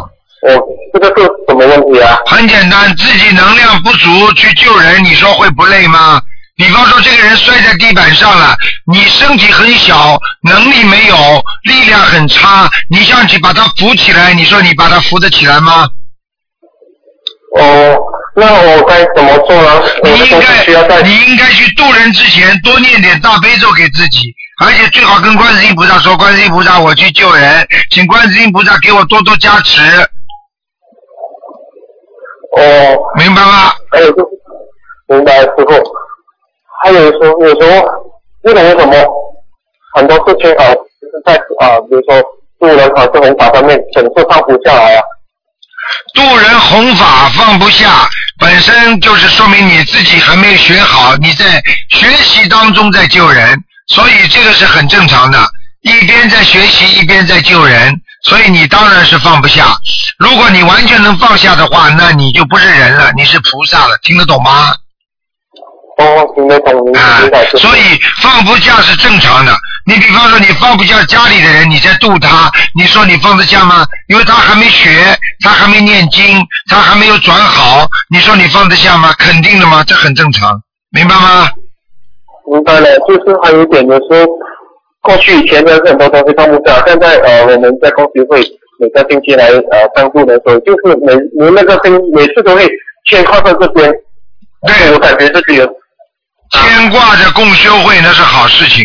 我这个是什么问题啊？很简单，自己能量不足去救人，你说会不累吗？比方说这个人摔在地板上了，你身体很小，能力没有，力量很差，你想去把他扶起来，你说你把他扶得起来吗？哦，那我该怎么做呢？你应该，你应该去渡人之前多念点大悲咒给自己，而且最好跟观世音菩萨说：“观世音菩萨，我去救人，请观世音菩萨给我多多加持，哦，明白吗？”还有就是，明白师傅。还有时候有时候不懂为什么很多事情啊，就是在啊，比如说渡人还是弘法方面总是放不下来啊。渡人弘法放不下，本身就是说明你自己还没有学好，你在学习当中在救人，所以这个是很正常的。一边在学习，一边在救人，所以你当然是放不下。如果你完全能放下的话，那你就不是人了，你是菩萨了，听得懂吗？哦，听得懂，明啊。所以放不下是正常的。你比方说，你放不下家里的人，你在度他，你说你放得下吗？因为他还没学，他还没念经，他还没有转好，你说你放得下吗？肯定的吗？这很正常，明白吗？明白了，就是还有一点，有时候过去以前的很多东西放不下，现在呃我们在公司会每个星期来呃上顾的时候，就是每每那个星每次都会牵挂在这边，对我感觉自己有牵挂着共修会那是好事情，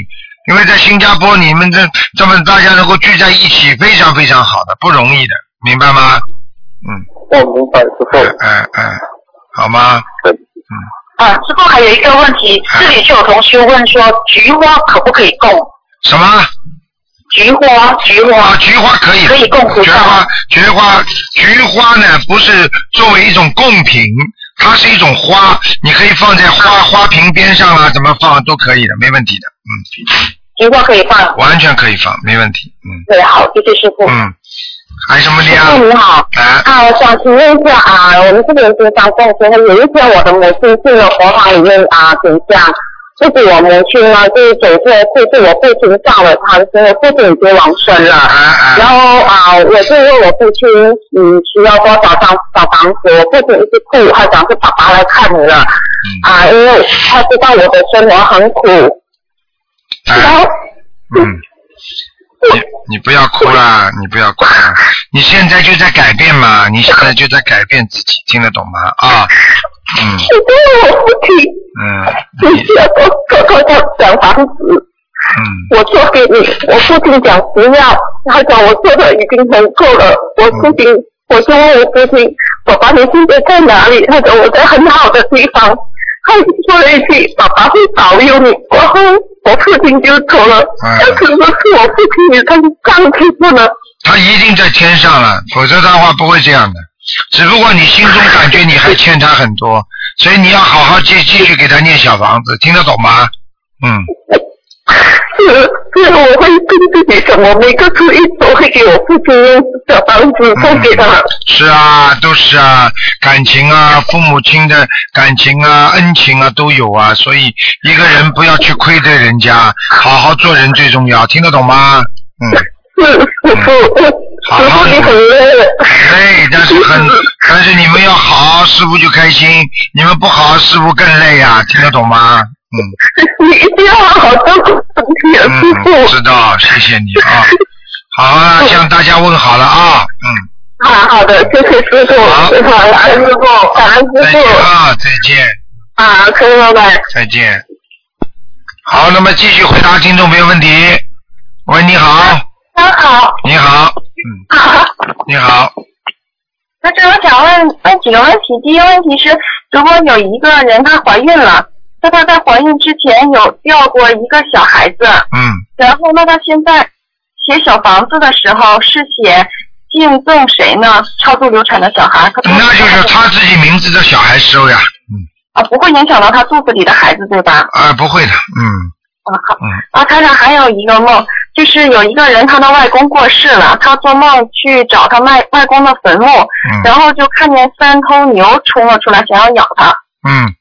因为在新加坡你们这这么大家能够聚在一起，非常非常好的，不容易的，明白吗？嗯，我明白师傅。嗯嗯，好吗嗯？啊，师傅还有一个问题，这里就有同学问说，菊花可不可以供？什么？菊花，菊花。啊，菊花可以，可以供菩萨。菊花，菊花，菊花呢不是作为一种贡品，它是一种花，你可以放在花花瓶边上啊，怎么放都可以的，没问题的，嗯。菊花可以放。嗯，完全可以放，没问题，嗯。对，好，谢谢师傅。嗯，还有什么的呀？师傅你好，啊，啊，我想请问一下啊，我们这边是发送时候，有一天我的母亲进了佛堂里面啊请假，就是我母亲呢就是走错就，是我父亲下了她的时候，父亲已经往生了。然后啊，我就问我父亲，嗯，需要多少张小房子？我父亲一直哭，他讲是爸爸来看你了，啊，因为他知道我的生活很苦，然哎，后嗯。你你不要哭啦，你不要哭啦，你现在就在改变嘛，你现在就在改变自己，听得懂吗？啊，嗯我跟我父亲嗯，你你需要多多多多小房子。嗯我做给你，我父亲讲不要，他讲我做的已经很够了。我父亲，我就问我父亲，爸爸你现在在哪里？他讲我在很好的地方。他说了一句：“爸爸会保佑你。”然后我父亲就走了。嗯但可能是我父亲也看上去不了。他一定在天上了，否则的话不会这样的。只不过你心中感觉你还欠他很多，所以你要好好继继续给他念小房子，听得懂吗？嗯，是 是，我会跟自己讲，我每个初一都会给我父亲用小房子送给他。是啊，都是啊，感情啊，父母亲的感情啊，恩情啊都有啊，所以一个人不要去亏待人家，好好做人最重要，听得懂吗？嗯。是师傅，师傅你很累。累，但是很，但是你们要好，师傅就开心；你们不好，师傅更累呀、听得懂吗？嗯 你一定要好好照顾身体啊，师嗯，傅。知道，谢谢你啊。好啊，向大家问好了啊，嗯，啊，好的，谢谢师傅，好好，感恩师傅，感恩再见师傅。啊，再见，啊，可以拜拜。再见。好，那么继续回答听众朋友问题。喂，你好，你好，你好，嗯，啊，你好，那这我想问问几个问题。第一个问题是，如果有一个人她怀孕了，在她在怀孕之前有掉过一个小孩子，嗯，然后那她现在写小房子的时候是写敬赠谁呢？超度流产的小孩，她那就是他自己名字的小孩收呀，嗯，啊，不会影响到她肚子里的孩子对吧？啊，不会的，嗯，啊，好。嗯。啊，台长还有一个梦，就是有一个人他的外公过世了，他做梦去找他外外公的坟墓，嗯。然后就看见三头牛冲了出来，想要咬他。嗯，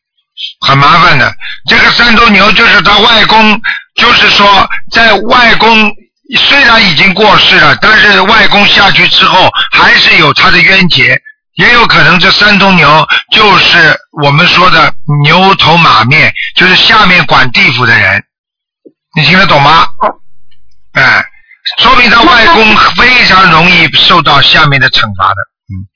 很麻烦的。这个三头牛就是他外公，就是说在外公虽然已经过世了，但是外公下去之后还是有他的冤结，也有可能这三头牛就是我们说的牛头马面，就是下面管地府的人，你听得懂吗？哎，说明他外公非常容易受到下面的惩罚的。嗯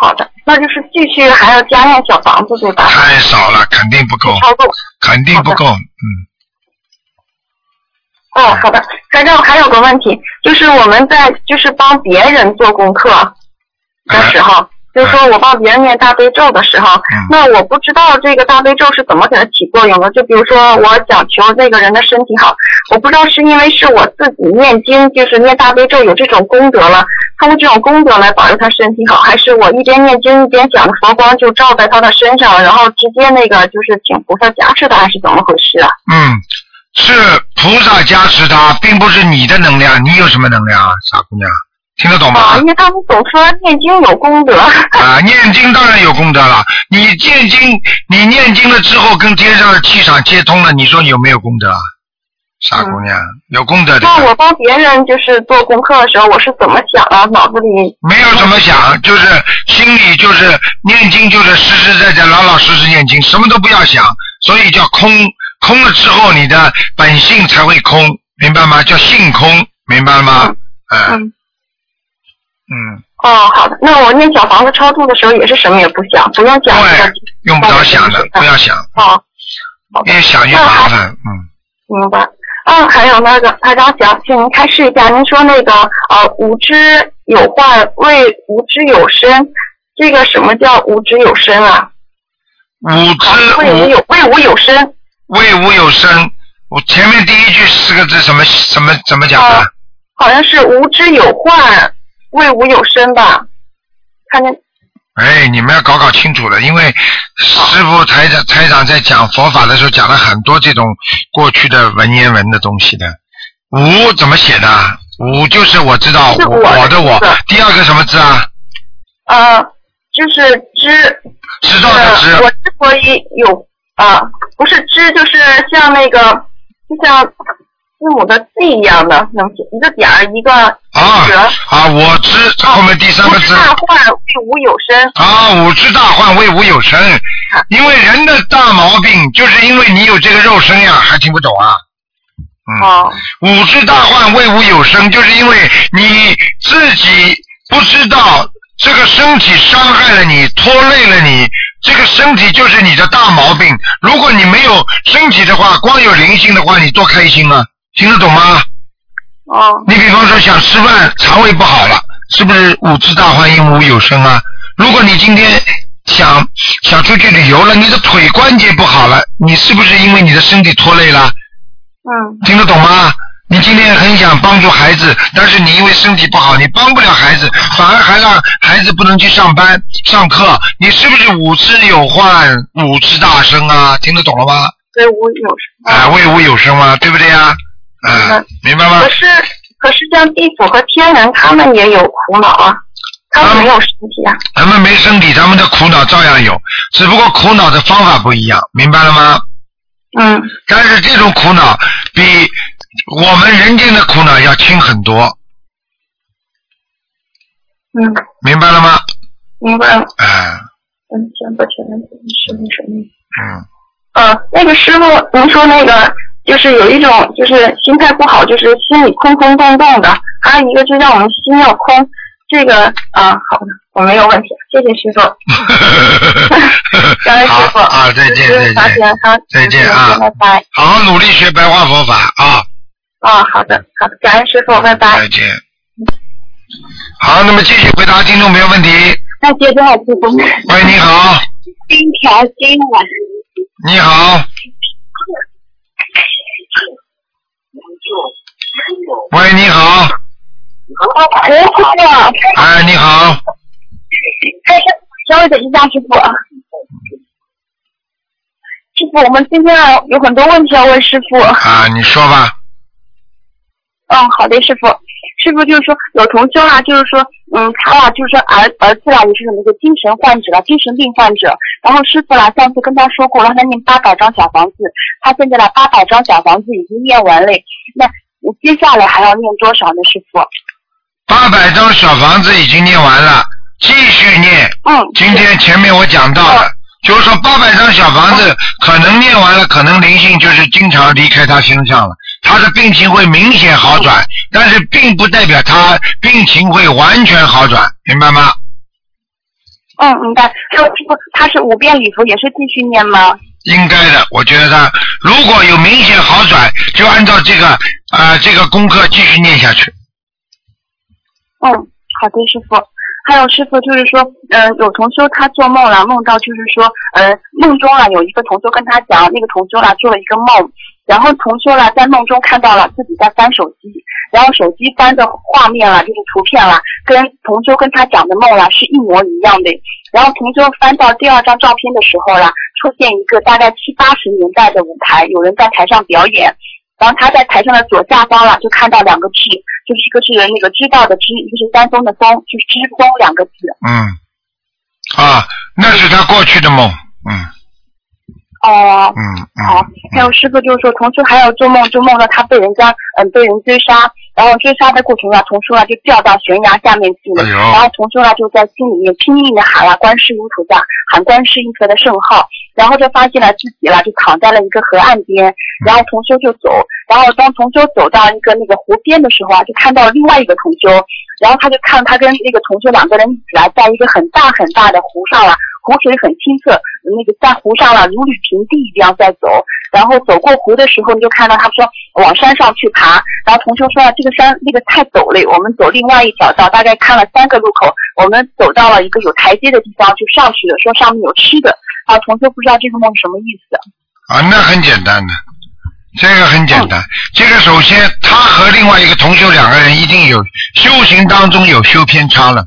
好的，那就是继续还要加上小房子对吧？太少了，肯定不够。肯定不够。嗯，哦，好的。台长还有个问题，就是我们在就是帮别人做功课的时候，就是说我帮别人念大悲咒的时候，那我不知道这个大悲咒是怎么给它起作用的。就比如说我想求那个人的身体好，我不知道是因为是我自己念经，就是念大悲咒有这种功德了，通过这种功德来保佑他身体好，还是我一边念经一边讲的佛光就照在他的身上，然后直接那个就是请菩萨加持他，还是怎么回事啊？嗯，是菩萨加持他，并不是你的能量。你有什么能量啊，傻姑娘？听得懂吗？啊，因为他们总说念经有功德。啊，念经当然有功德了。你念经，你念经了之后跟天上的气场接通了，你说你有没有功德啊？傻姑娘，有功德的。那我帮别人就是做功课的时候，我是怎么想啊？脑子里没有怎么想，就是心里就是念经，就是实实在在、老老实实念经，什么都不要想，所以叫空。空了之后，你的本性才会空，明白吗？叫性空，明白了吗？嗯。嗯。嗯。哦，好的。那我念小房子超度的时候也是什么也不想，不用想。对，用不着想的，不要想。哦。越想越麻烦，嗯。明白。啊，还有那个台长想请您开示一下，您说那个呃无知有患，为无知有身，这个什么叫无知有身啊？无知为无有为无有身。为无有身，我前面第一句四个字什么什么怎么讲的？啊、好像是无知有患，为无有身吧？看见。哎，你们要搞搞清楚了，因为师傅台长台长在讲佛法的时候讲了很多这种过去的文言文的东西的。无怎么写的？无就是我知道我我的我。第二个什么字啊？呃，就是知。知道的知。我之所以有啊，不是知，就是像那个，就像字母的 Z 一样的，能一个点儿一个啊啊！我知后面第三个字。大患为无有身。啊，五知大患为无有身，因为人的大毛病就是因为你有这个肉身呀，还听不懂啊？嗯。哦。五知大患为无有身，就是因为你自己不知道这个身体伤害了你，拖累了你。这个身体就是你的大毛病。如果你没有身体的话，光有灵性的话，你多开心啊！听得懂吗？哦。你比方说想吃饭，肠胃不好了，是不是五知大患因无有生啊？如果你今天想想出去旅游了，你的腿关节不好了，你是不是因为你的身体拖累了？嗯。听得懂吗？你今天很想帮助孩子，但是你因为身体不好，你帮不了孩子，反而还让孩子不能去上班、上课，你是不是五知有患，五知大生啊？听得懂了吗？对无有生。啊，为无有生吗？对不对呀？啊，明白吗？可是，可是像地府和天人，他们也有苦恼啊，他们没有身体啊。他们没身体，他们的苦恼照样有，只不过苦恼的方法不一样，明白了吗？嗯。但是这种苦恼比。我们人间的苦恼要轻很多，嗯，明白了吗？明白了。哎。嗯，先把前面师傅什么？嗯。呃，那个师傅，您说那个就是有一种就是心态不好，就是心里空空洞洞的；还有一个就让我们心要空。这个啊，好的，我没有问题，谢谢师傅。感恩师傅啊，再见再见，再见啊，拜拜。好好努力学白话佛法啊。啊，好的，好的，感恩师傅，拜拜。再见。好，那么继续回答听众朋友问题。那接电话师傅。喂，你好。金条金碗。你好。喂，你好。喂，师傅。哎，你好。稍微等一下，师傅。师傅，我们今天啊有很多问题要问师傅。啊，你说吧。嗯，好的，师傅。师傅就是说有同修啊，就是说，嗯，他啊，就是说儿儿子啦，也是那个精神患者了，精神病患者。然后师傅啦，上次跟他说过，让他念八百张小房子。他现在的八百张小房子已经念完了，那接下来还要念多少呢，师傅？八百张小房子已经念完了，继续念。嗯。今天前面我讲到了，就是说八百张小房子可能念完了，可能灵性就是经常离开他身上了，他的病情会明显好转，但是并不代表他病情会完全好转，明白吗？嗯，明白。师傅，他是五遍礼佛也是继续念吗？应该的，我觉得他如果有明显好转，就按照这个啊、呃这个功课继续念下去。嗯，好的，师傅。还有师傅就是说，嗯、有同修他做梦了，梦到就是说，呃，梦中啊有一个同修跟他讲，那个同修啦做了一个梦，然后同修啦在梦中看到了自己在翻手机，然后手机翻的画面啦就是图片啦，跟同修跟他讲的梦啦是一模一样的。然后同修翻到第二张照片的时候啦，出现一个大概七八十年代的舞台，有人在台上表演。然后他在台上的左下方了，就看到两个字，就是一个是那个知道的知，一个是山峰的峰，就是知峰两个字。嗯，啊，那是他过去的梦，嗯哦、嗯嗯。好，还有师傅就是说，同时还有做梦，就梦到他被人家嗯被人追杀，然后追杀的过程中啊，同叔啊就掉到悬崖下面去了，哎然后同叔啊就在心里面拼命的喊啊观世音菩萨，喊观世音菩萨的圣号，然后就发现了自己了就躺在了一个河岸边，然后同修就走，然后当同修走到一个那个湖边的时候啊，就看到另外一个同修，然后他就看他跟那个同修两个人一起来在一个很大很大的湖上了。湖水很清澈，那个在湖上了如履平地一样在走。然后走过湖的时候，你就看到他说往山上去爬。然后同修说啊，这个山那个太陡了，我们走另外一条道，大概看了三个路口，我们走到了一个有台阶的地方就上去了，说上面有吃的。啊，同学不知道这个梦什么意思。啊，那很简单的，这个很简单。这个首先，他和另外一个同修两个人一定有修行当中有修偏差了，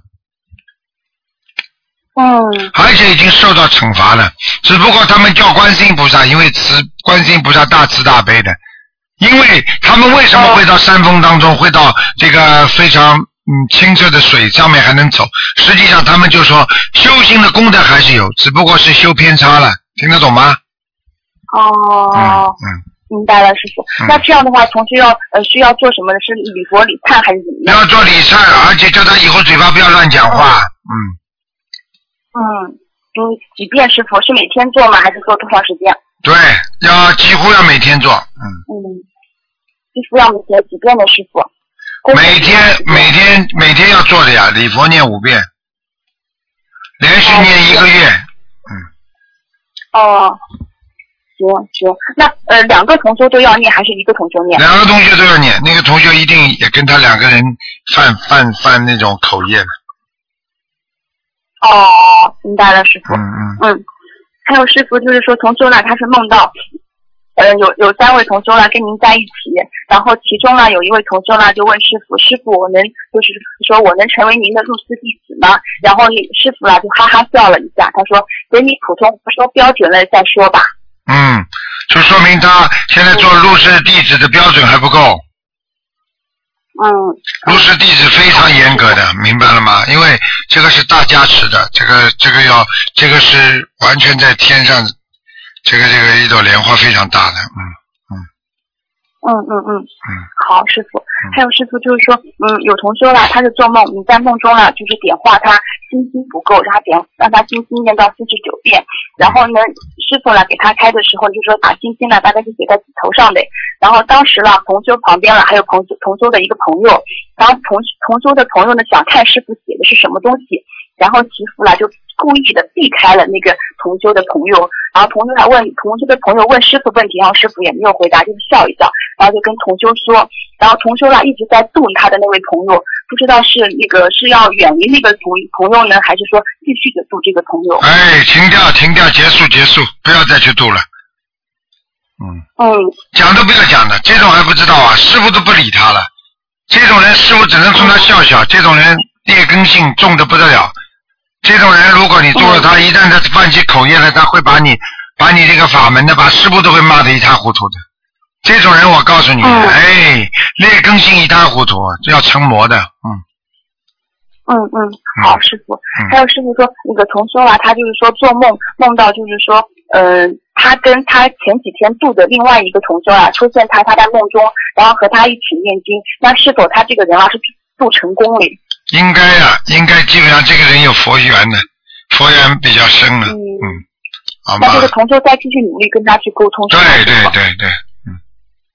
嗯而且已经受到惩罚了。只不过他们叫观世音菩萨，因为慈观世音菩萨大慈大悲的。因为他们为什么会到山峰当中，会到这个非常嗯清澈的水上面还能走？实际上他们就说修行的功德还是有，只不过是修偏差了，听得懂吗？哦，嗯。明白了，师傅。嗯那这样的话，同学要呃需要做什么呢？是礼佛礼忏还是怎么样？要做理忏，而且叫他以后嘴巴不要乱讲话。嗯，嗯嗯，几遍师傅是每天做吗？还是做多长时间？对，要几乎要每天做。嗯，嗯，师傅要每天几遍的师傅？每天每天每天要做的呀，礼佛念五遍，连续念一个月。嗯哦，行行，那呃两个同修都要念，还是一个同修念？两个同学都要念，那个同学一定也跟他两个人犯犯犯那种口业的。哦，明白了，师傅。嗯嗯。嗯，还有师傅就是说同修呢，他是梦到。呃，有有三位同修呢跟您在一起，然后其中呢有一位同修呢就问师傅，师傅我能就是说我能成为您的入室弟子吗？然后那师傅呢就哈哈笑了一下，他说等你普通说标准了再说吧。嗯，就说明他现在做入室弟子的标准还不够。嗯。入室弟子非常严格的，明白了吗？因为这个是大加持的，这个这个要这个是完全在天上，这个这个一朵莲花非常大的，嗯。嗯嗯嗯，好，师傅。还有师傅就是说，嗯，有同修啦，他是做梦，你在梦中呢，就是点化他心经不够，让他点让他心经念到四十九遍，然后呢，师傅呢给他开的时候就说把心经呢大概是写在指头上的，然后当时呢同修旁边了还有同修同修的一个朋友，然后同同修的朋友呢想看师傅写的是什么东西，然后媳妇呢就故意的避开了那个同修的朋友，然后同修来问同修的朋友问师傅问题，然后师傅也没有回答，就是笑一笑，然后就跟同修说，然后同修呢一直在度他的那位朋友，不知道是那个是要远离那个朋朋友呢，还是说继续的度这个朋友？哎，停掉，停掉，结束，结束，不要再去度了。嗯。讲都不要讲的，这种还不知道啊，师傅都不理他了。这种人，师傅只能冲他笑笑。这种人劣根性重的不得了。这种人，如果你做了他，一旦他犯起口业来，他会把你把你这个法门的，把师傅都会骂得一塌糊涂的。这种人，我告诉你，嗯哎，劣根性一塌糊涂，这要成魔的，嗯。嗯嗯，好，师傅。嗯还有师傅说，那个同修啊，他就是说做梦梦到就是说，呃，他跟他前几天度的另外一个同修啊，出现他他在梦中，然后和他一起念经，那是否他这个人啊是度成功了？应该呀、应该基本上这个人有佛缘的，佛缘比较深了，嗯嗯，好吧那这，个同修再继续努力跟他去沟通。对对对对，嗯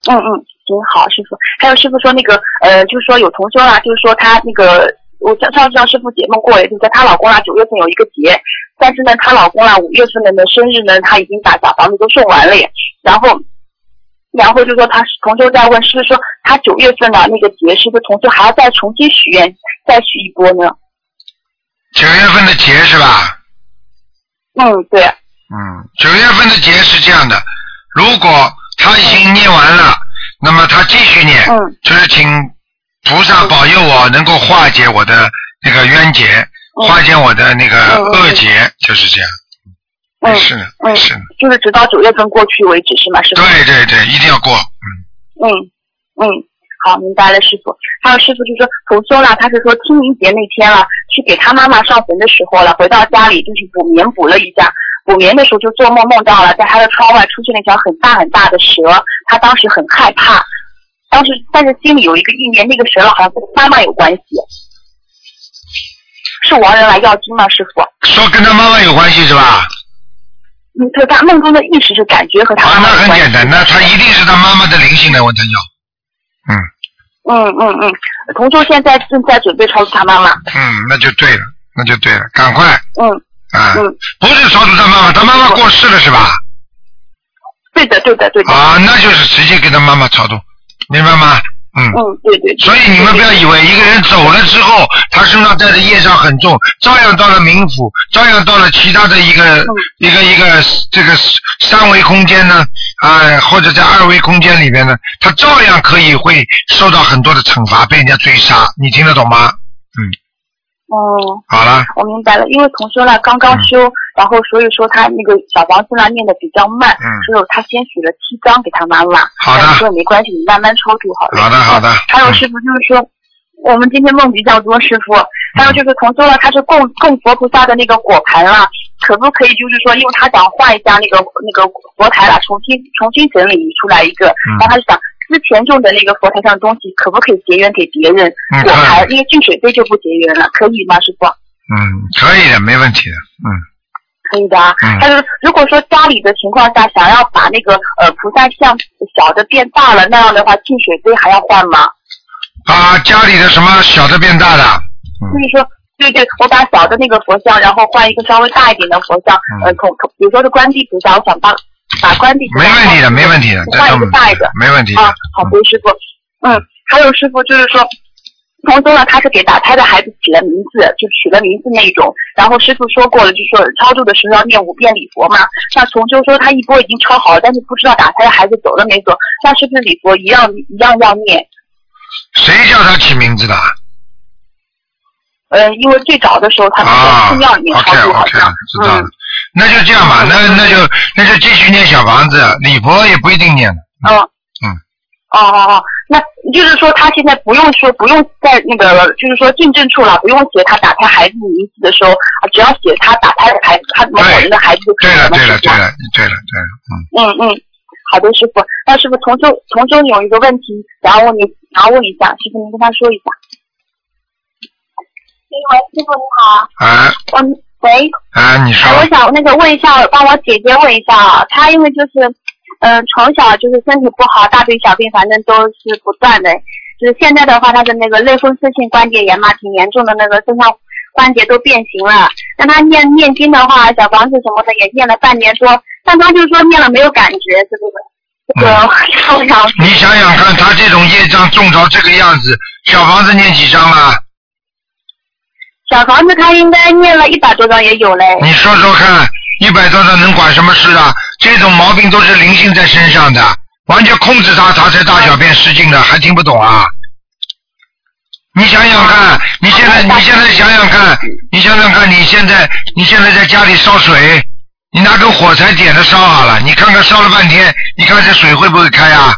嗯嗯，行好，师傅。还有师傅说那个呃，就是说有同修啊，就是说他那个我上上次让师傅解梦过了，就是说她老公啊九月份有一个节，但是呢她老公啊五月份的呢生日呢，他已经把小房子都送完了耶，然后。然后就说他同修在问，是不是说他九月份的那个节，是不是同时还要再重新许愿，再许一波呢？九月份的节是吧？嗯，对，嗯，九月份的节是这样的，如果他已经念完了，那么他继续念，嗯就是请菩萨保佑我能够化解我的那个冤结，嗯化解我的那个恶结，就是这样。嗯没事的，嗯是的。就是直到九月份过去为止是吗？师傅？对对对，一定要过。嗯，嗯嗯，好，明白了，师傅。还有师傅就说同修了，他是说清明节那天了，去给他妈妈上坟的时候了，回到家里就是补眠补了一下，补眠的时候就做梦梦到了，在他的窗外出现了一条很大很大的蛇，他当时很害怕，当时但是心里有一个意念，那个蛇好像跟妈妈有关系，是亡人来要经吗，师傅？说跟他妈妈有关系是吧？嗯，对，他梦中的意识是感觉和他啊，那妈妈有关系。很简单，那他一定是他妈妈的灵性来问他要。嗯嗯嗯嗯，同修现在正在准备超度他妈妈。嗯，那就对了，那就对了，赶快嗯啊！嗯，不是超度他妈妈，他妈妈过世了是吧？对的对的对的。啊，那就是直接给他妈妈超度，明白吗？嗯。嗯，对对。所以你们不要以为一个人走了之后，他身上带的业障很重，照样到了冥府，照样到了其他的一个、嗯一个一个这个三维空间呢，啊、或者在二维空间里边呢，他照样可以会受到很多的惩罚，被人家追杀，你听得懂吗？哦，好了，我明白了，因为同修呢刚刚修，然后所以说他那个小房子呢念的比较慢，嗯所以他先许了七张给他妈妈。好的说没关系，你慢慢超度好了。好的，好的。嗯还有师傅就是说，我们今天梦比较多，师傅。还有就是同修呢，他是供供佛菩萨的那个果盘了，可不可以就是说，因为他想换一下那个那个佛台了，重新重新整理出来一个，嗯然后他就想之前用的那个佛台上的东西，可不可以结缘给别人？嗯果盘可以因为净水杯就不结缘了，可以吗，师傅？嗯，可以的，没问题的，嗯。可以的啊。嗯但是如果说家里的情况下想要把那个呃菩萨像小的变大了，那样的话净水杯还要换吗？把家里的什么小的变大的，所以说，对对，我把小的那个佛像，然后换一个稍微大一点的佛像，嗯呃，同同，比如说是观地菩萨，我想把把观地菩萨没问题的，没问题的，这换一个大一点。没问题的。啊，好的，师傅。嗯，还有师傅就是说，同修呢，他是给打胎的孩子起了名字，就取了名字那一种。然后师傅说过了，就说超度的时候要念五遍礼佛嘛。那同修说他一波已经超好了，但是不知道打胎的孩子走了没走，那是不是礼佛一样一样要念？谁叫他起名字的？嗯，因为最早的时候他们在啊寺庙里面超，OK 度，好 OK，像。知道了嗯。那就这样吧，那那就那就继续念小房子，礼佛也不一定念了。嗯。嗯。哦哦哦，那就是说他现在不用说不用在那个就是说进证处了，不用写他打胎孩子名字的时候，啊，只要写他打胎的孩子，他某某人的孩子就可以对了，对了，吗师傅对了，对了，对了，嗯。嗯嗯，好的，师傅。那师傅从中从中有一个问题想要问你，想要问一下，师傅您跟他说一下。喂，师傅你好。啊嗯，喂。啊，你说哎，我想那个问一下，帮我姐姐问一下啊，她因为就是，嗯、从小就是身体不好，大病小病反正都是不断的。就是现在的话，她的那个类风湿性关节炎嘛，挺严重的，那个身上关节都变形了。让她念念经的话，小房子什么的也念了半年多，但她就说念了没有感觉，是不是？这个你想想看，他这种业障重成这个样子，小房子念几张了？小房子他应该念了一百多张也有嘞。你说说看，一百多张能管什么事啊？这种毛病都是灵性在身上的，完全控制他，他才大小便失禁的，还听不懂啊？你想想看，你现在你现在想想看，你想想看，你现在你现在在家里烧水，你拿根火柴点着烧好了，你看看烧了半天，你看这水会不会开啊？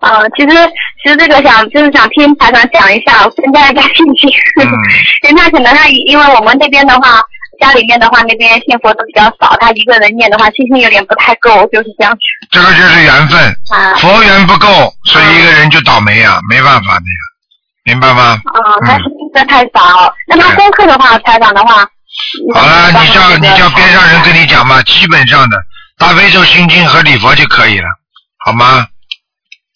啊，其实其实这个想就是想听台长讲一下，我增加一下信心。嗯因为他可能他因为我们那边的话，家里面的话那边信佛都比较少，他一个人念的话信心有点不太够，就是这样子。这个就是缘分，啊佛缘不够，所以一个人就倒霉呀，没办法的呀，明白吗？啊，他信的太少。那他功课的话，台长的话，好了，你叫你叫边上人跟你讲嘛，基本上的大悲咒、心经和礼佛就可以了，好吗？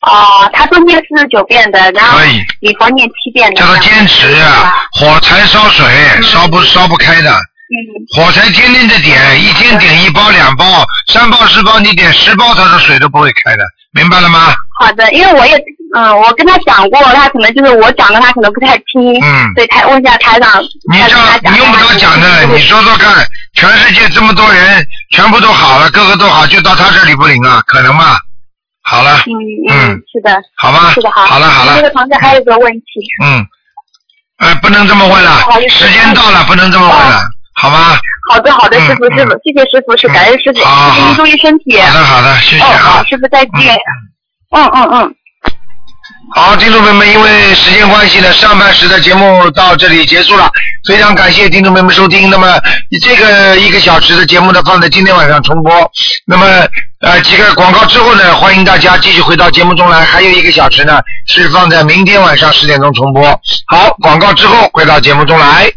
哦，他都念四十九遍的，然后可以礼佛念七遍的。叫他坚持啊，火柴烧水烧不烧不开的，嗯火柴天天的点，一天点一包两包，三包四包，你点十包，他的水都不会开的，明白了吗？好的，因为我也嗯，我跟他讲过，他可能就是我讲的，他可能不太听。嗯所以台问一下台长，你这你用不着讲的，你说说看，全世界这么多人，全部都好了，个个都好，就到他这里不灵啊？可能吗？好了，嗯嗯，是的。好吧是的，好。好了好了这个同学还有一个问题。嗯，呃，不能这么问了不好意，思时间到了，不能这么问了，好吗？好的好的，嗯师傅师傅，谢谢师傅，是感恩师傅，师傅您注意身体。好的好的，谢谢好，。师傅再见。嗯嗯嗯。好，听众朋友们，因为时间关系呢，上半时的节目到这里结束了，非常感谢听众朋友们收听。那么这个一个小时的节目呢，放在今天晚上重播。那么呃几个广告之后呢，欢迎大家继续回到节目中来，还有一个小时呢是放在明天晚上十点钟重播。好，广告之后回到节目中来。